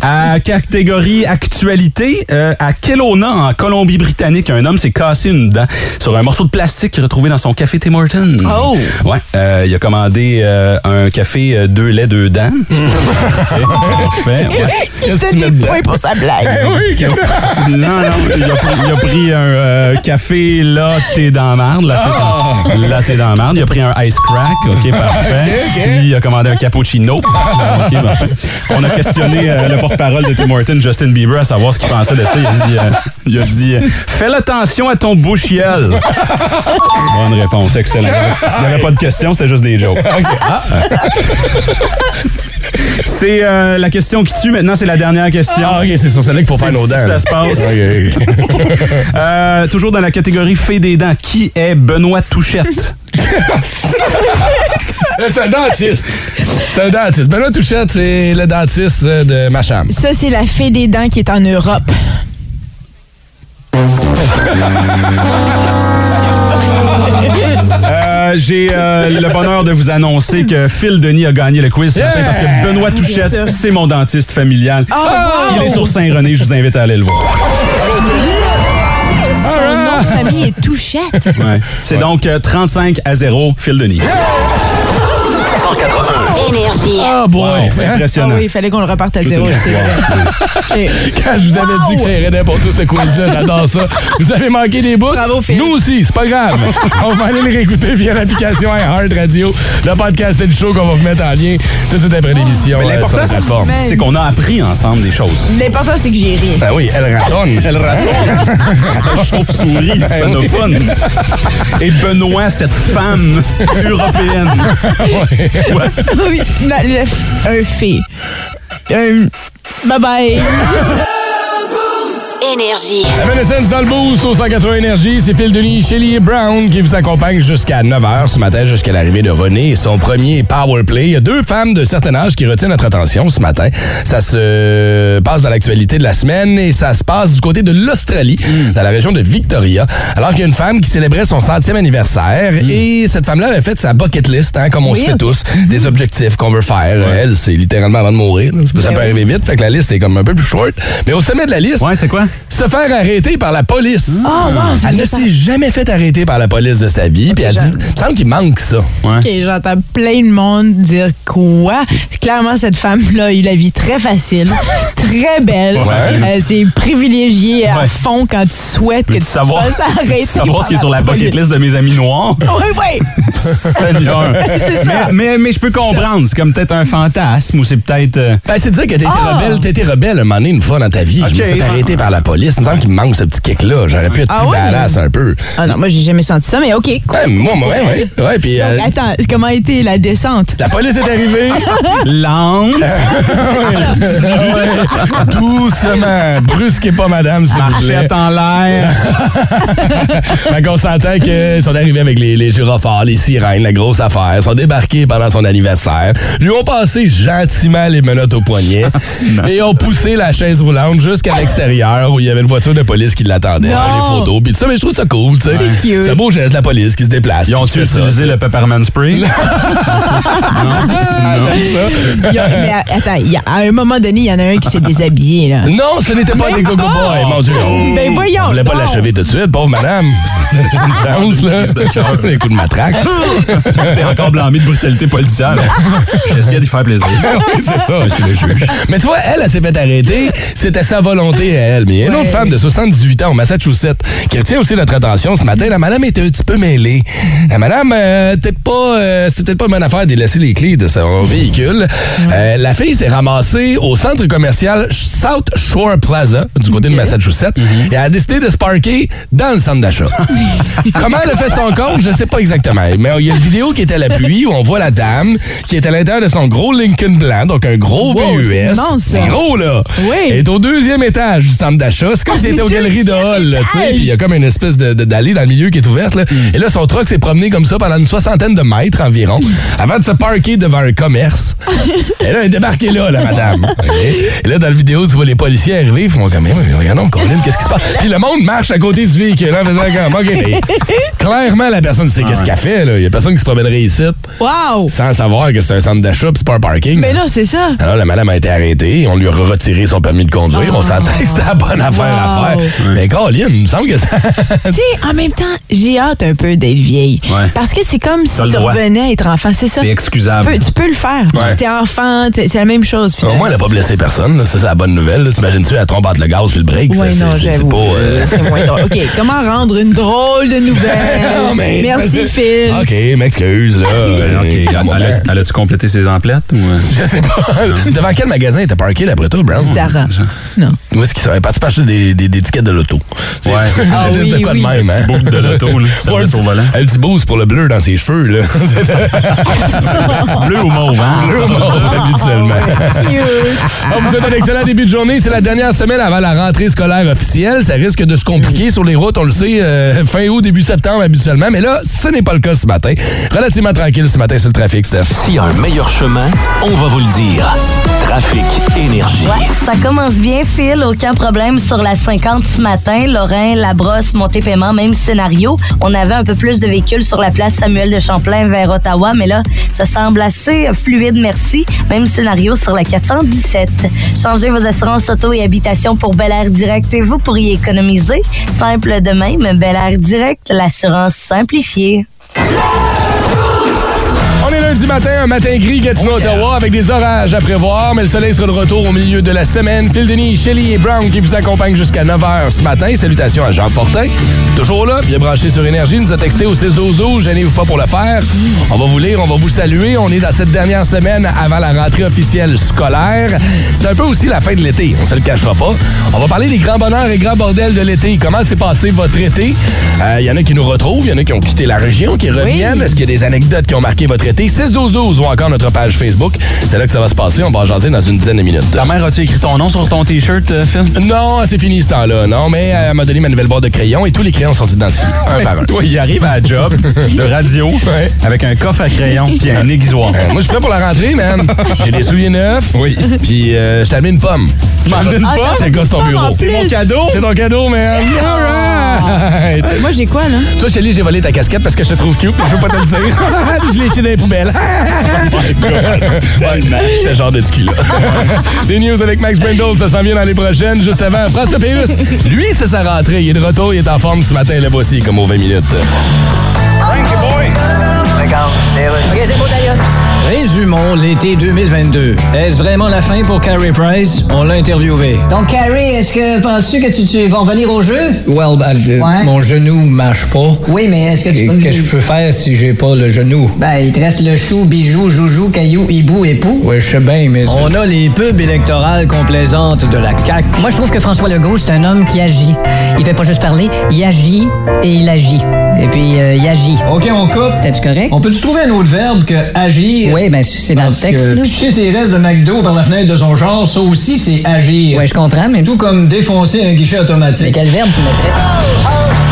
à catégorie actualité, euh, à Kelowna, en Colombie-Britannique, un homme s'est cassé une dent sur un morceau de plastique retrouvé dans son café Tim Hortons. Oh! Ouais, euh, il a commandé euh, un café euh, deux laits, deux dents. [LAUGHS] Parfait. Il se des points pour sa blague. Oui, [LAUGHS] que- Non, non, il a pris, il a pris un euh, café latte dans la marde. Latte, dans, latte dans la marde. Il a pris un ice crack. OK, parfait. Puis il a commandé un cappuccino. [LAUGHS] OK, parfait. On a questionné le porte-parole de Tim Hortons, Justin Bieber, à savoir ce qu'il pensait de ça. Il a dit, il a dit Fais attention à ton bouchiel. Bonne réponse, excellent. Il n'y avait pas de questions, c'était juste des jokes. [LAUGHS] C'est euh, la question qui tue. Maintenant, c'est la dernière question. Ah, ok, c'est sur celle-là qu'il faut faire nos dents. ça se passe. [LAUGHS] Euh, toujours dans la catégorie fait des dents. Qui est Benoît Touchette? [LAUGHS] C'est un dentiste. C'est un dentiste. Benoît Touchette, c'est le dentiste euh, de ma chambre. Ça, c'est la fée des dents qui est en Europe. Euh, J'ai euh, le bonheur de vous annoncer que Phil Denis a gagné le quiz ce matin Yeah! parce que Benoît Touchette, c'est mon dentiste familial. wow! Il est sur Saint-René, je vous invite à aller le voir. Son nom de famille est Touchette. Ouais. C'est donc euh, 35 à 0, Phil Denis. 181. Énergie. Ah, boy. Hein? Ah Impressionnant. oui, il fallait qu'on le reparte à zéro. c'est vrai. [LAUGHS] Ok. Quand je vous avais dit que ça irait n'importe où ce quiz-là, j'adore ça. Vous avez manqué des bouts? Bravo, Phil. Nous aussi, c'est pas grave. [LAUGHS] On va aller les réécouter via l'application iHeart Radio. Le podcast et le show qu'on va vous mettre en lien tout de suite après l'émission Mais euh, l'important, c'est- qu'on a appris ensemble des choses. L'important, c'est que j'ai ri. Ben oui, elle ratonne. Elle raton. [LAUGHS] Chauve-souris, hispanophone. Et Benoît, cette femme européenne. Oui, la- la- un fée. Un... Bye bye. Énergie. Evanescence dans le boost au 180 Énergie. C'est Phil Denis, Shelly et Brown qui vous accompagnent jusqu'à 9h ce matin, jusqu'à l'arrivée de René et son premier Power Play. Il y a deux femmes de certain âge qui retiennent notre attention ce matin. Ça se passe dans l'actualité de la semaine et ça se passe du côté de l'Australie, dans la région de Victoria. Alors qu'il y a une femme qui célébrait son centième anniversaire et cette femme-là avait fait sa bucket list, hein, comme on Oui, se fait tous, des objectifs qu'on veut faire. Elle, c'est littéralement avant de mourir. là. Ça peut Ben oui. arriver vite, fait que la liste est comme un peu plus short. Mais au sommet de la liste, Ouais, c'est quoi? Se faire arrêter par la police. Ah, wow, c'est elle ne s'est jamais fait arrêter par la police de sa vie. Puis elle dit, il me semble qu'il manque ça. Ouais. OK, j'entends plein de monde dire quoi? Clairement, cette femme-là a eu la vie très facile, [LAUGHS] très belle. Ouais. Euh, c'est privilégié à Ouais. fond quand tu souhaites que tu savoir, te fasses arrêter. savoir par ce qui est sur la bucket list de mes amis noirs? [LAUGHS] Oui, oui. Seigneur. [LAUGHS] C'est ça. Mais, mais, mais je peux comprendre. C'est comme peut-être un fantasme ou c'est peut-être. euh, Ben, c'est dire que t'as été Ah! rebelle, t'as été rebelle un moment donné une fois dans ta vie. Je me Ok. suis par la police. police. Il me semble qu'il me manque ce petit kick-là. J'aurais pu être Ah plus ouais? badass un peu. Ah non, moi, j'ai jamais senti ça, mais OK. Ouais, moi, moi, ouais, ouais. Ouais, puis euh, attends, comment a été la descente? la police est arrivée. [LAUGHS] Lente. [LAUGHS] Doucement. Brusquez pas, madame, s'il vous plaît. Marchette en l'air. fait qu'on s'entend qu'ils sont arrivés avec les, les gyrophares, les sirènes, la grosse affaire. Ils sont débarqués pendant son anniversaire. Lui ont passé gentiment les menottes au poignet. Et ont poussé la chaise roulante jusqu'à l'extérieur où il y avait une voiture de police qui l'attendait. Non. Les photos. Puis tout ça, mais je trouve ça cool, tu sais. C'est cute. C'est un beau geste de la police qui se déplace. Ils ont Qui fait ça, utilisé le peppermint spray? [LAUGHS] Ah, j'aime ça. Il y a- mais attends, il y a- à un moment donné, il y en a un qui s'est déshabillé, là. Non, ce n'était pas Mais des gogo bon. boys, mon Dieu. Ben voyons On voulait pas l'achever tout de suite, pauvre madame. [LAUGHS] C'est une [LAUGHS] chance, là. Des coups de matraque. T'es encore blâmé de brutalité policière. J'essayais d'y faire plaisir. oui, c'est ça. Monsieur le juge. Mais tu vois, elle, elle s'est fait arrêter. C'était sa volonté à elle. Mais il y a une Ouais. autre femme de 78 ans au Massachusetts qui retient aussi notre attention ce matin. La madame était un petit peu mêlée. La madame, euh, peut-être pas, euh, c'était peut-être pas une bonne affaire de laisser les clés de son véhicule. Euh, la fille s'est ramassée au centre commercial South Shore Plaza du côté de Massachusetts et elle a décidé de se parker dans le centre d'achat. [LAUGHS] Comment elle a fait son compte, je sais pas exactement. Mais il y a une vidéo qui est à l'appui où on voit la dame qui est à l'intérieur de son gros Lincoln blanc, donc un gros Wow, VUS. C'est gros, là. Oui. Elle est au deuxième étage du centre d'achat. C'est comme si elle était aux galeries de Hall, là, tu sais. Puis il y a comme une espèce d'allée dans le milieu qui est ouverte, là. Et là, son truck s'est promené comme ça pendant une soixantaine de mètres environ, [LAUGHS] avant de se parker devant un commerce. [LAUGHS] Et là, elle est débarquée là, la madame. [LAUGHS] Et là, dans la vidéo, tu vois les policiers arriver, ils font comme, mais regardons, qu'est-ce qui se passe? Puis le monde marche à côté du véhicule en faisant comme, OK, mais clairement, la personne sait qu'est-ce qu'elle fait, là. Il y a personne qui se promènerait ici Wow! sans savoir que c'est un centre d'achat puis c'est pas un parking. Mais non, c'est ça. Alors, la madame a été arrêtée. On lui a retiré son permis de conduire. On s'entend que c'était la bonne affaire à Wow. faire. Mais Colin, il me semble que ça... Tu sais, en même temps, j'ai hâte un peu d'être vieille. Ouais. Parce que c'est comme si tu revenais à être enfant, c'est ça? C'est excusable. Tu peux, tu peux le faire. Ouais. Tu es enfant, c'est la même chose. Au moins, elle n'a pas blessé personne. là. Ça, c'est la bonne nouvelle. T'imagines-tu, elle trompe entre le gaz puis le break? Oui, c'est- pas... euh, [LAUGHS] C'est moins drôle. OK, comment rendre une drôle de nouvelle? [LAUGHS] Non, mais- Merci, Phil. OK, m'excuse, là. [LAUGHS] OK. Euh, Elle elle a-tu complété ses emplettes? Ou... euh? Je sais pas. Devant quel magasin était parké, d'après toi, Brown? Sarah. Non. Où est-ce qu'il serait parti? Pour acheter des, des, des tickets de l'auto? Ouais, c'est ça. Ah de oui, quoi oui. de même, hein? De l'auto, là. Ça Ouais, reste au volant. Un petit boost pour le bleu dans ses cheveux, là. Bleu ou mauve, hein? bleu au monde, habituellement. On vous souhaite un excellent début de journée. C'est la dernière semaine avant la rentrée scolaire officielle. Ça risque de se compliquer sur les routes, on le sait, euh, fin août, début septembre habituellement. Mais là, ce n'est pas le cas ce matin. Relativement tranquille ce matin sur le trafic, Steph. S'il y a un meilleur chemin, on va vous le dire. Trafic Énergie. Ouais, ça commence bien, Phil. Aucun problème sur la 50 ce matin. Lorrain, Labrosse, Montépaiement, même scénario. On avait un peu plus de véhicules sur la place Samuel de Champlain vers Ottawa, mais là, ça semble assez fluide, merci. Même scénario sur la 417. Changez vos assurances auto et habitation pour Bel Air Direct et vous pourriez économiser. Simple de même, Bel Air Direct, l'assurance simplifiée. On est lundi matin, un matin gris, Gatineau, Ottawa, avec des orages à prévoir, mais le soleil sera de retour au milieu de la semaine. Phil Denis, Shelly et Brown qui vous accompagnent jusqu'à 9h ce matin. Salutations à Jean Fortin, toujours là, bien branché sur Énergie, nous a texté au 6-12-12, gênez-vous pas pour le faire. On va vous lire, on va vous saluer. On est dans cette dernière semaine avant la rentrée officielle scolaire. C'est un peu aussi la fin de l'été, on se le cachera pas. On va parler des grands bonheurs et grands bordels de l'été. Comment s'est passé votre été? Il y en a qui nous retrouvent, il y en a qui ont quitté la région, qui reviennent. Est-ce qu'il y a des anecdotes qui ont marqué votre été? 6-12-12 ou encore notre page Facebook. C'est là que ça va se passer. On va en jaser dans une dizaine de minutes. Ta mère, as-tu écrit ton nom sur ton T-shirt, euh, Phil? Non, c'est fini ce temps-là. Non, mais euh, elle m'a donné ma nouvelle boîte de crayons et tous les crayons sont identifiés, [LAUGHS] un par un. Toi, il arrive à la job de radio [LAUGHS] Ouais. avec un coffre à crayon puis un aiguisoir. Euh, moi, je suis prêt pour la rentrée, man. J'ai des souliers neufs. Oui. Puis, euh, je t'ai amené une pomme. Tu m'en donnes Ah, pas? ça, C'est quoi, c'est ton pomme bureau? C'est. Mon cadeau? C'est ton cadeau, man. All right. Moi, j'ai quoi, là? Toi, Shelly, j'ai volé ta casquette parce que je te trouve cute, je veux pas te le dire. [LAUGHS] Je l'ai les poubelles. [LAUGHS] ouais, j'étais genre de cul, là. [LAUGHS] Les news avec Max Brindle, ça s'en vient dans les prochaines. Juste avant, François Pérusse, lui, c'est sa rentrée. Il est de retour, il est en forme ce matin. Le voici, comme aux 20 minutes. OK, c'est beau, d'ailleurs. Dumont l'été 2022. Est-ce vraiment la fin pour Carey Price? On l'a interviewé. Donc, Carrie, est-ce que penses-tu que tu, tu vas revenir au jeu? Well, ben, euh, Ouais. mon genou marche pas. Oui, mais est-ce que tu peux... Qu'est-ce que je peux faire si j'ai pas le genou? Ben, il te reste le chou, bijou, joujou, caillou, hibou, époux. Ouais, je sais bien, mais... On a les pubs électorales complaisantes de la CAQ. Moi, je trouve que François Legault, c'est un homme qui agit. Il fait pas juste parler, il agit et il agit. Et puis, euh, il agit. OK, on coupe. C'était-tu correct? On peut-tu trouver un autre verbe que agir? Oui, ben, c'est dans le texte, que là. ses restes de McDo par la fenêtre de son char, ça aussi, c'est agir. Ouais, je comprends, mais... Tout comme défoncer un guichet Mais automatique. quel verbe tu mettrais? À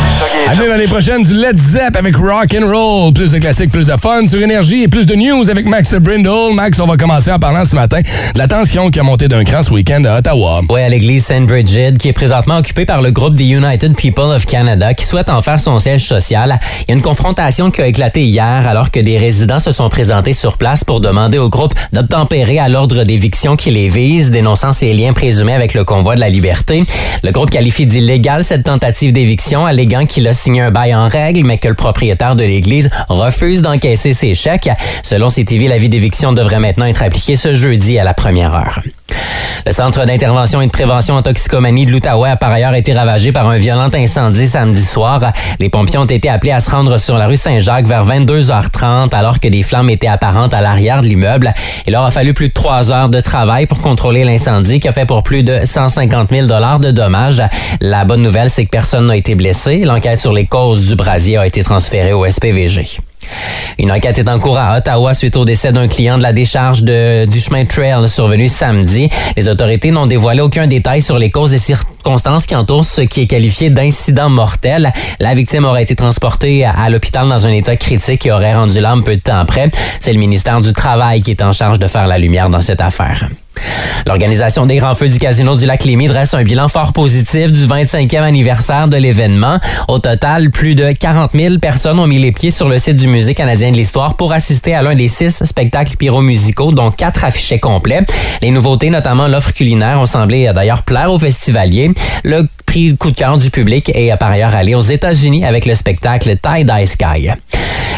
venir l'année prochaine, du Led Zepp avec Rock and Roll. Plus de classiques, plus de fun sur Énergie et plus de news avec Max Brindle. Max, on va commencer en parlant ce matin de la tension qui a monté d'un cran ce week-end à Ottawa. Oui, à l'église St. Bridget, qui est présentement occupée par le groupe des United People of Canada, qui souhaite en faire son siège social. Il y a une confrontation qui a éclaté hier, alors que des résidents se sont présentés sur place pour demander au groupe d'obtempérer à l'ordre d'éviction qui les vise, dénonçant ses liens présumés avec le convoi de la liberté. Le groupe qualifie d'illégale cette tentative d'éviction, alléguant qu'il a signé un bail en règle, mais que le propriétaire de l'église refuse d'encaisser ses chèques. Selon CTV, l'avis d'éviction devrait maintenant être appliqué ce jeudi à la première heure. Le Centre d'intervention et de prévention en toxicomanie de l'Outaouais a par ailleurs été ravagé par un violent incendie samedi soir. Les pompiers ont été appelés à se rendre sur la rue Saint-Jacques vers 22h30 alors que des flammes étaient apparentes à l'arrière de l'immeuble. Il leur a fallu plus de trois heures de travail pour contrôler l'incendie qui a fait pour plus de 150 000 de dommages. La bonne nouvelle, c'est que personne n'a été blessé. L'enquête sur les causes du brasier a été transférée au SPVG. Une enquête est en cours à Ottawa suite au décès d'un client de la décharge de- du chemin Trail survenu samedi. Les autorités n'ont dévoilé aucun détail sur les causes et circonstances qui entourent ce qui est qualifié d'incident mortel. La victime aurait été transportée à, l'hôpital dans un état critique et aurait rendu l'âme peu de temps après. C'est le ministère du Travail qui est en charge de faire la lumière dans cette affaire. L'organisation des grands feux du Casino du Lac Lémy dresse un bilan fort positif du 25e anniversaire de l'événement. Au total, plus de 40 000 personnes ont mis les pieds sur le site du Musée canadien de l'Histoire pour assister à l'un des six spectacles pyromusicaux, dont quatre affichés complets. Les nouveautés, notamment l'offre culinaire, ont semblé d'ailleurs plaire aux festivaliers. Prix coup de cœur du public est euh, par ailleurs allé aux États-Unis avec le spectacle Tie Dye Sky.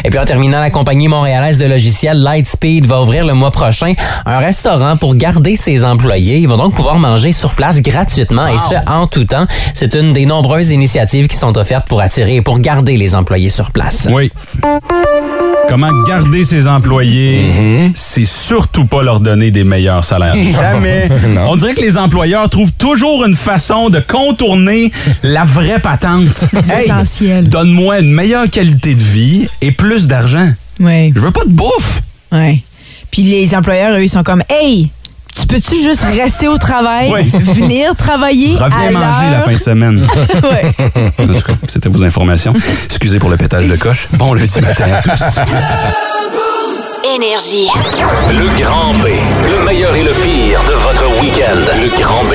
Et puis en terminant, la compagnie montréalaise de logiciels Lightspeed va ouvrir le mois prochain un restaurant pour garder ses employés. Ils vont donc pouvoir manger sur place gratuitement et ce en tout temps. C'est une des nombreuses initiatives qui sont offertes pour attirer et pour garder les employés sur place. Oui. Comment garder ses employés, c'est surtout pas leur donner des meilleurs salaires. [LAUGHS] Jamais. On dirait que les employeurs trouvent toujours une façon de contourner la vraie patente. [LAUGHS] L'essentiel. Donne-moi une meilleure qualité de vie et plus d'argent. Oui. Je veux pas de bouffe. Ouais. Puis les employeurs, eux, ils sont comme Hey, tu peux-tu juste rester au travail, Oui. venir travailler à Reviens manger la fin de semaine. [LAUGHS] Ouais. En tout cas, c'était vos informations. Excusez pour le pétage de coche. Bon lundi matin à tous. Énergie. Le Grand B. Le meilleur et le pire de votre week-end. Le Grand B.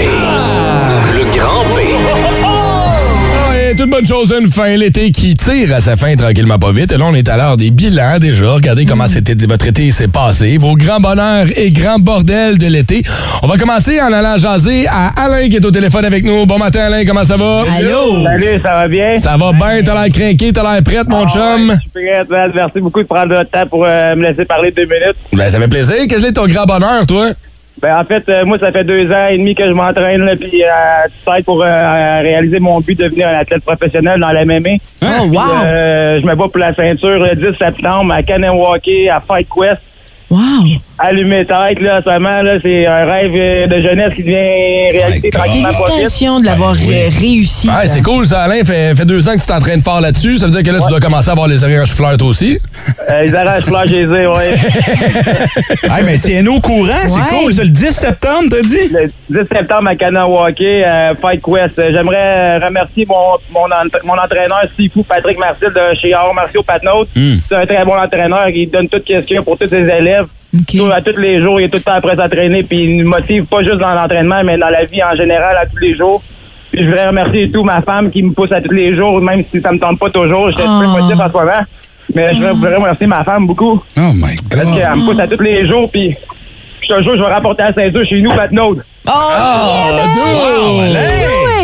toute bonne chose, une fin. L'été qui tire à sa fin tranquillement pas vite. Et là, on est à l'heure des bilans déjà. Regardez comment c'était, votre été s'est passé. Vos grands bonheurs et grands bordels de l'été. On va commencer en allant jaser à Alain qui est au téléphone avec nous. Bon matin, Alain. Comment ça va? Allô? Salut, ça va bien? Ça va bien? T'as l'air craqué? T'as l'air prête, mon chum? Je suis prête, man. Merci beaucoup de prendre votre temps pour euh, me laisser parler deux minutes. Ben, ça fait plaisir. Qu'est-ce que c'est ton grand bonheur, toi? Ben, en fait, euh, moi, ça fait deux ans et demi que je m'entraîne, puis euh, pour euh, réaliser mon but de devenir un athlète professionnel dans la MMA. Oh, wow! Euh, je me bats pour la ceinture le 10 septembre à Kanawake, à Fight Quest. Wow! Allumé tête, là, seulement, là, c'est un rêve euh, de jeunesse qui devient réalité tranquillement. Félicitations de l'avoir réussi. Ouais, c'est cool, ça, Alain. Fait, fait deux ans que tu t'entraînes fort là-dessus. Ça veut dire que là, tu dois commencer à avoir les oreilles fleurs, toi aussi. Euh, les arraches fleurs, j'ai les ai, ouais. [LAUGHS] hey, mais tiens-nous au courant, c'est Ouais. cool. C'est le 10 septembre, t'as dit? Le 10 septembre à Kanawake, euh, Fight Quest. J'aimerais euh, remercier mon, mon, mon entraîneur Sifou Patrick Marcel de chez Arts Martiaux Patnaud. Hmm. C'est un très bon entraîneur. Il donne tout ce qu'il y a pour tous ses élèves. Tout- à tous les jours, il est tout le temps prêt à s'entraîner. Puis il nous motive pas juste dans l'entraînement, mais dans la vie en général, à tous les jours. Puis je voudrais remercier tout ma femme qui me pousse à tous les jours, même si ça me tente pas toujours. Je suis un peu motivé en ce moment. Mais je voudrais- voudrais remercier ma femme beaucoup. Oh my Parce qu'elle me pousse à tous les jours. Puis je te jure, je vais rapporter la ceinture chez nous, Patnaud. Oh, wow,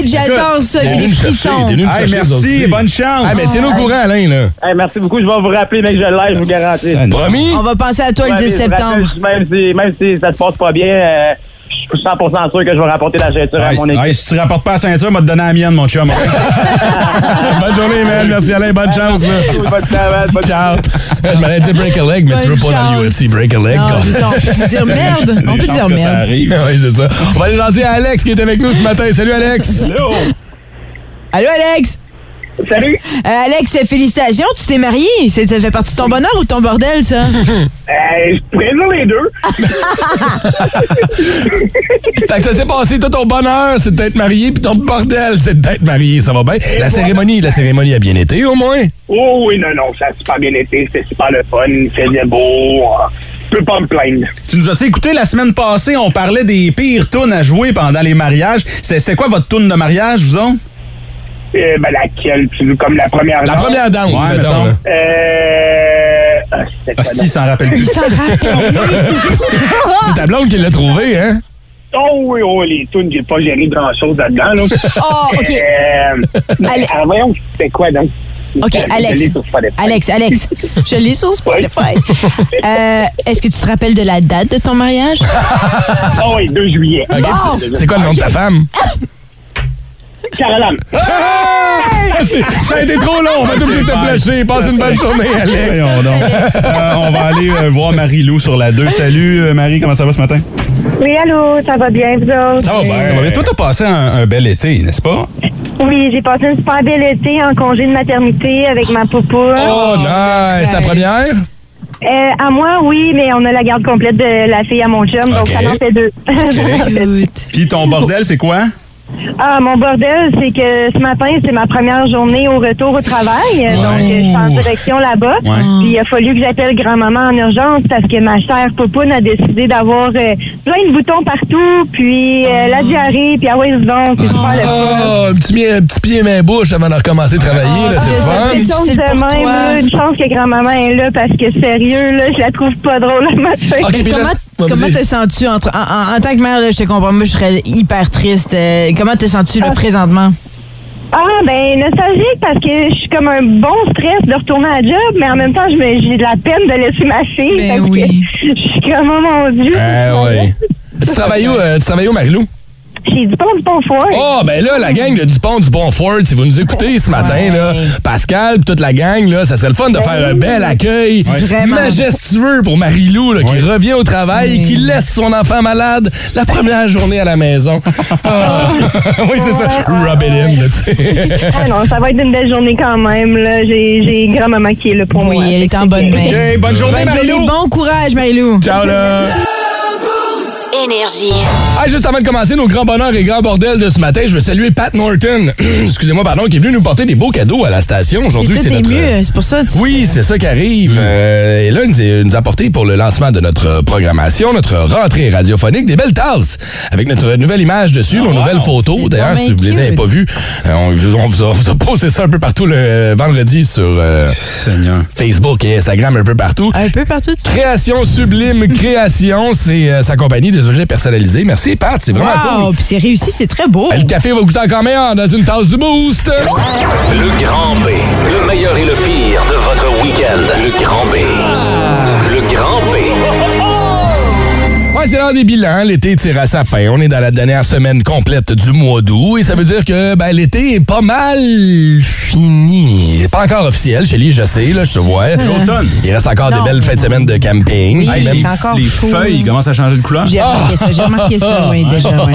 Do j'adore ça, j'ai des frissons. Hey, merci, bonne chance. Ah, mais tiens-nous au courant, Alain, là. Hey, merci beaucoup. Je vais vous rappeler, mais que je l'ai, je vous garantis. Promis? On va penser à toi le Ouais, 10 mais je vous septembre. Même si, même si ça se passe pas bien, euh, suis 100% sûr que je vais rapporter la ceinture à mon équipe. hey, si tu rapportes pas la ceinture, on va te donner la mienne, mon chum. [LAUGHS] Bonne journée, man. Merci, Alain. Bonne chance. Bonne bonne Ciao. Je m'allais dire break a leg, mais tu veux pas dans Bonne l'UFC break a leg. Non, quoi. c'est ça, on peut dire [LAUGHS] merde. On peut dire que ça merde. arrive. oui, c'est ça. On va aller jaser à Alex qui est avec nous ce matin. Salut, Alex. Allô, Alex? Salut! Euh, Alex, félicitations, tu t'es marié. C'est- Ça fait partie de ton bonheur ou de ton bordel, ça? [LAUGHS] Euh, je pourrais dire les deux. [LAUGHS] Fait que ça s'est passé, tout ton bonheur, c'est d'être marié, puis ton bordel, c'est d'être marié. Ça va bien? La cérémonie, la cérémonie a bien été, au moins? Oh oui, non, non, ça a super bien été. C'était super le fun. Il faisait beau. Je peux pas me plaindre. Tu nous as écouté la semaine passée, on parlait des pires tunes à jouer pendant les mariages. C'est- C'était quoi votre tune de mariage, vous autres? Euh, ben, laquelle? Tu veux comme la première La danse? première danse, Ouais, mettons. mettons. Euh... ah, si, il s'en rappelle Il plus. s'en rappelle. C'est ta blonde qui l'a trouvé, hein? Oh oui, oh, les tunes, j'ai pas géré grand-chose là-dedans. Là. Oh, OK. Euh, Allez. ah, voyons, c'était quoi donc? OK, Alex. Alex, Alex, je l'ai sur Spotify. Euh, Est-ce que tu te rappelles de la date de ton mariage? [LAUGHS] Ah oui, 2 juillet. Ok, Bon. c'est- C'est quoi le nom de ta femme? [LAUGHS] Caroline. Ah, Ça a été trop long, on va tout obligé de te flasher. Passe une bonne journée, Alex. Voyons donc. Euh, on va aller euh, voir Marie-Lou sur la 2. Salut, euh, Marie, comment ça va ce matin? Oui, allô, ça va bien, vous autres? Ça va bien. Ça va bien. Toi, t'as passé un, un bel été, n'est-ce pas? Oui, j'ai passé un super bel été en congé de maternité avec ma poupoune. Oh, nice. Ta première? Euh, à moi, oui, mais on a la garde complète de la fille à mon chum, donc [LAUGHS] ça en fait deux. Cute. Puis ton bordel, c'est quoi? Ah, mon bordel, c'est que ce matin, c'est ma première journée au retour au travail. Donc, je suis en direction là-bas. Ouais. Puis il a fallu que j'appelle grand-maman en urgence parce que ma chère poupoune a décidé d'avoir euh, plein de boutons partout, puis euh, la diarrhée, puis ah ouais, donc, c'est super le fun. Oh, un petit, pied- un petit pied main bouche avant de recommencer à travailler, là, c'est le Ah, fun. pour même, là, une chance que grand-maman est là parce que sérieux, là, je la trouve pas drôle le matin. Ok, Mais puis là- comment te sens-tu en, en- en tant que mère, là, je te comprends, moi je serais hyper triste. Euh, comment te sens-tu là, présentement? Ah, ben, nostalgique parce que je suis comme un bon stress de retourner à la job, mais en même temps, je me- j'ai de la peine de laisser ma fille. Ben parce que oui. [LAUGHS] Je suis comme, oh mon Dieu. Ah, ouais. Tu travailles où, euh, tu travailles où, Marilou? J'ai du pont du pont fort. Oh, ben là, la gang de Dupont du Bonfort, si vous nous écoutez ce matin, là, Pascal pis toute la gang, là, ça serait le fun de faire un bel accueil Vraiment. majestueux pour Marie-Lou, qui revient au travail et qui laisse son enfant malade la première journée à la maison. [LAUGHS] Ah. oui, c'est ça. Rub it in, là, tu sais. Ah non, ça va être une belle journée quand même. là. J'ai j'ai grand-maman qui est là pour Oui, moi. elle est en bonne main. Bonne journée, Marie-Lou. Bon courage, Marie-Lou. Ciao, là. Énergie. Ah, juste avant de commencer nos grands bonheurs et grands bordels de ce matin, je veux saluer Pat Norton, [CLEARS THROAT] excusez-moi, pardon, qui est venu nous porter des beaux cadeaux à la station. Aujourd'hui, c'est notre... ému, c'est pour ça. tu- Oui, c'est ça qui arrive. Euh, et là, il nous a- nous a apporté pour le lancement de notre programmation, notre rentrée radiophonique, des belles tasses avec notre nouvelle image dessus, nos nouvelles photos. D'ailleurs, si vous les avez pas vues, euh, on, vous- on vous a, on vous a posté ça un peu partout le vendredi sur euh. Facebook et Instagram, un peu partout. Un peu partout. tu- Création Sublime Création, c'est euh, sa compagnie des objets personnalisés. Merci Pat, c'est vraiment Wow, cool. puis c'est réussi, c'est très beau. Le café va goûter encore meilleur dans une tasse du boost. Le Grand B. Le meilleur et le pire de votre week-end. Le Grand B. Le Grand B. Ouais, c'est l'heure des bilans. L'été tire à sa fin. On est dans la dernière semaine complète du mois d'août et ça veut dire que ben, l'été est pas mal fini. Pas encore officiel, lui, je sais, là, je te vois. L'automne. Il reste encore des belles fêtes de semaine de camping. Oui. Hey, Il même- est encore les feuilles commencent à changer de couleur. J'ai remarqué ça, j'ai remarqué ça, oui, déjà, oui.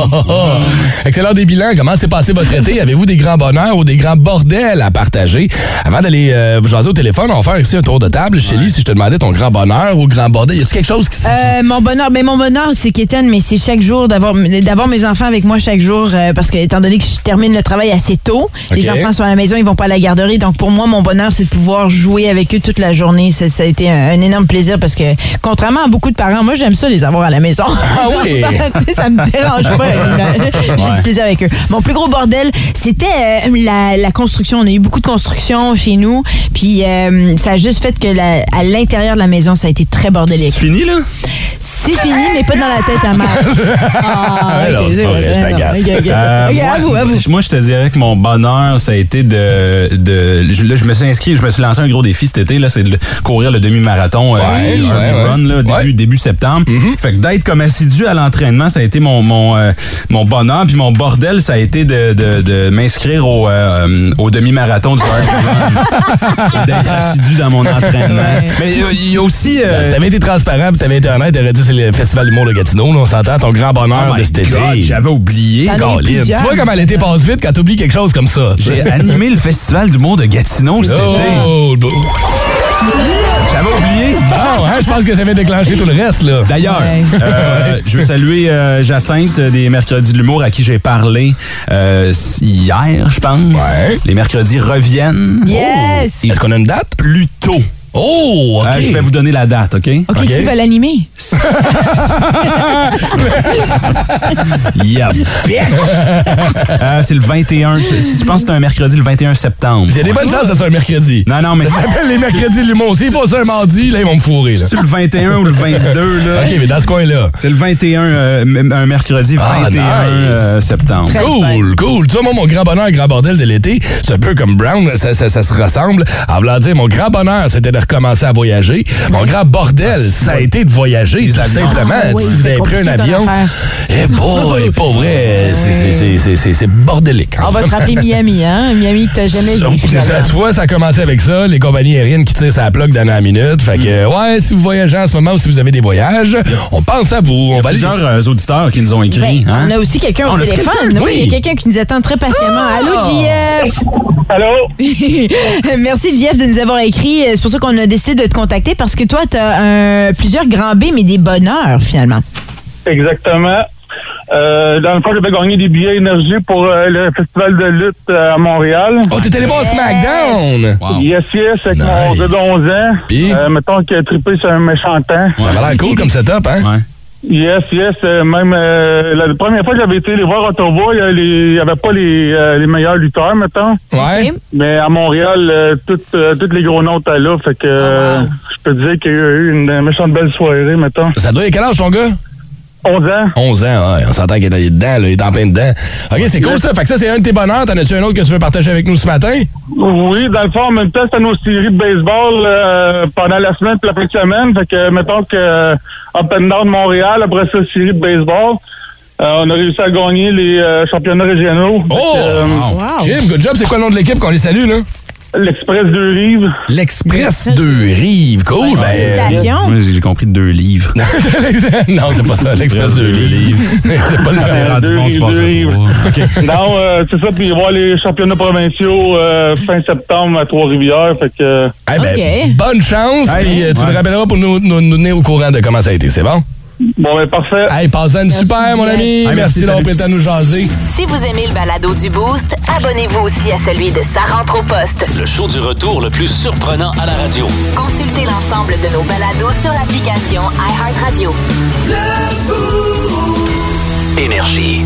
[LAUGHS] L'heure des bilans. Comment s'est passé votre été? Avez-vous des grands bonheurs ou des grands bordels à partager? Avant d'aller euh, vous jaser au téléphone, on va faire ici un tour de table. Chélie, si je te demandais ton grand bonheur ou grand bordel, y a-tu quelque chose qui Euh, mon bonheur, ben mon bonheur, c'est qu'Étienne, mais c'est chaque jour d'avoir d'avoir mes enfants avec moi chaque jour, euh, parce que étant donné que je termine le travail assez tôt, les enfants sont à la maison, ils vont pas à la garderie, donc pour moi, mon bonheur, c'est de pouvoir jouer avec eux toute la journée. Ça, ça a été un, un énorme plaisir parce que, contrairement à beaucoup de parents, moi, j'aime ça les avoir à la maison. Ah [LAUGHS] oui? Ça me dérange pas. [LAUGHS] J'ai du plaisir avec eux. Mon plus gros bordel, c'était euh, la, la construction. On a eu beaucoup de construction chez nous, puis euh, ça a juste fait que la- à l'intérieur de la maison, ça a été très bordélique. C'est fini, là? C'est fini, mais pas dans la tête à Matt. [LAUGHS] Ah, Ouais, ok, non, c'est vrai. je t'agace. ok, ok. Euh, moi, à vous, à vous. Moi, je te dirais que mon bonheur, ça a été de. de je- là, je me suis inscrit, je me suis lancé un gros défi cet été, là, c'est de courir le demi-marathon, euh, Ouais. Run, là, début, début septembre. Fait que d'être comme assidu à l'entraînement, ça a été mon, mon, euh, mon bonheur. Puis mon bordel, ça a été de, de, de m'inscrire au, euh, au demi-marathon du Run. [LAUGHS] d'être assidu dans mon entraînement. Mais euh, il y a aussi. euh, Si t'avais été transparent pis t'avais été honnête, t'aurais dit c'est le Festival de Gatineau, là, on s'entend ton grand bonheur Oh de cet God, été. j'avais oublié. Colin, Tu vois comment l'été passe vite quand t'oublies quelque chose comme ça. J'ai animé le Festival d'humour de Gatineau cet été. Oh. J'avais oublié. Bon, hein, je pense que ça vient déclencher tout le reste, là. D'ailleurs, Ouais. euh, je veux saluer euh, Jacinthe des Mercredis de l'humour à qui j'ai parlé euh, hier, je pense. Ouais. Les mercredis reviennent. Yes! Est-ce qu'on a une date? Plus tôt. Oh, OK. Euh, je vais vous donner la date, OK? OK, qui va l'animer? [LAUGHS] Yeah, bitch! Euh, c'est le 21. Je, je pense que c'est un mercredi le 21 septembre. Il y a des bonnes chances que ça soit un mercredi. Non, non, mais Ça s'appelle les mercredis de l'humour. S'ils font ça un mardi, là, ils vont me fourrer. Là. c'est le 21 ou le 22, là? OK, mais dans ce coin-là. C'est le 21, euh, un mercredi 21 Ah, nice. euh, septembre. Très Cool, cool. Tu vois, moi, mon grand bonheur, grand bordel de l'été, c'est un peu comme Brown, ça, ça, ça se ressemble. En voulant dire, mon grand bonheur, c'était de recommencer à voyager. Mon grand bordel, ça a été de voyager, tout simplement. Ah, oui, si vous avez pris un avion, eh boy, [LAUGHS] pas vrai, c'est- c'est- c'est- c'est- c'est c'est bordélique. en On va se rappeler Miami, hein? Miami que t'as jamais vu. tu vois, ça a commencé avec ça, les compagnies aériennes qui tirent sa plug d'année en minute. Fait que, ouais, si vous voyagez en ce moment ou si vous avez des voyages, on pense à vous. On va Plusieurs euh, auditeurs qui nous ont écrit. Ben, hein? On a aussi quelqu'un On au téléphone? Oui, il y a quelqu'un qui nous attend très patiemment. Allô, JF? Allô? [LAUGHS] Merci, JF, de nous avoir écrit. C'est pour ça qu'on a décidé de te contacter parce que toi, tu as plusieurs grands B, mais des bonheurs, finalement. Exactement. Euh, dans le fond, j'avais gagné des billets énergie pour euh, le festival de lutte euh, à Montréal. Oh, t'es allé voir SmackDown! Wow. Yes, yes, avec mon Nice. de 11 ans. Puis? Euh, mettons qu'il a trippé sur un méchant temps. Ça avait l'air cool comme setup, hein? Ouais. Yes, yes. euh, même euh, la première fois que j'avais été les voir à Ottawa, il n'y avait pas les, euh, les meilleurs lutteurs, mettons. Ouais. Mais à Montréal, euh, toutes, euh, toutes les gros noms étaient là. Fait que euh, je peux te dire qu'il y a eu une méchante belle soirée, mettons. Ça doit être quel âge ton gars? 11 ans. 11 ans, ouais. On s'entend qu'il est dedans, là. Il est en plein dedans. OK, c'est cool ça. Fait que ça, c'est un de tes bonheurs. T'en as-tu un autre que tu veux partager avec nous ce matin? Oui, dans le fond, en même temps, c'était nos séries de baseball euh, pendant la semaine et la fin de semaine. Fait que, mettons que euh, Up and Down Montréal, après ça, série de baseball, euh, on a réussi à gagner les euh, championnats régionaux. Fait Oh! que, euh, Wow. Jim, good job. C'est quoi le nom de l'équipe qu'on les salue, là? L'Express de Rive. L'Express de Rive. Cool. ben, Félicitations. Moi, j'ai compris deux livres. [LAUGHS] non, c'est pas ça. L'Express de Rive. [LAUGHS] c'est pas le rendu deux bon, tu passes deux [LAUGHS] non, euh, c'est ça, puis voir les championnats provinciaux euh, fin septembre à Trois-Rivières. Fait que euh, Eh ben, OK. bonne chance. Hey, Puis euh, tu me rappelleras pour nous, nous- nous tenir au courant de comment ça a été. C'est bon? Bon, ben parfait. Hey, passez super, mon ami. Merci d'avoir prêté à nous jaser. Si vous aimez le balado du Boost, abonnez-vous aussi à celui de Sa rentre au poste. Le show du retour le plus surprenant à la radio. Consultez l'ensemble de nos balados sur l'application iHeartRadio. Énergie.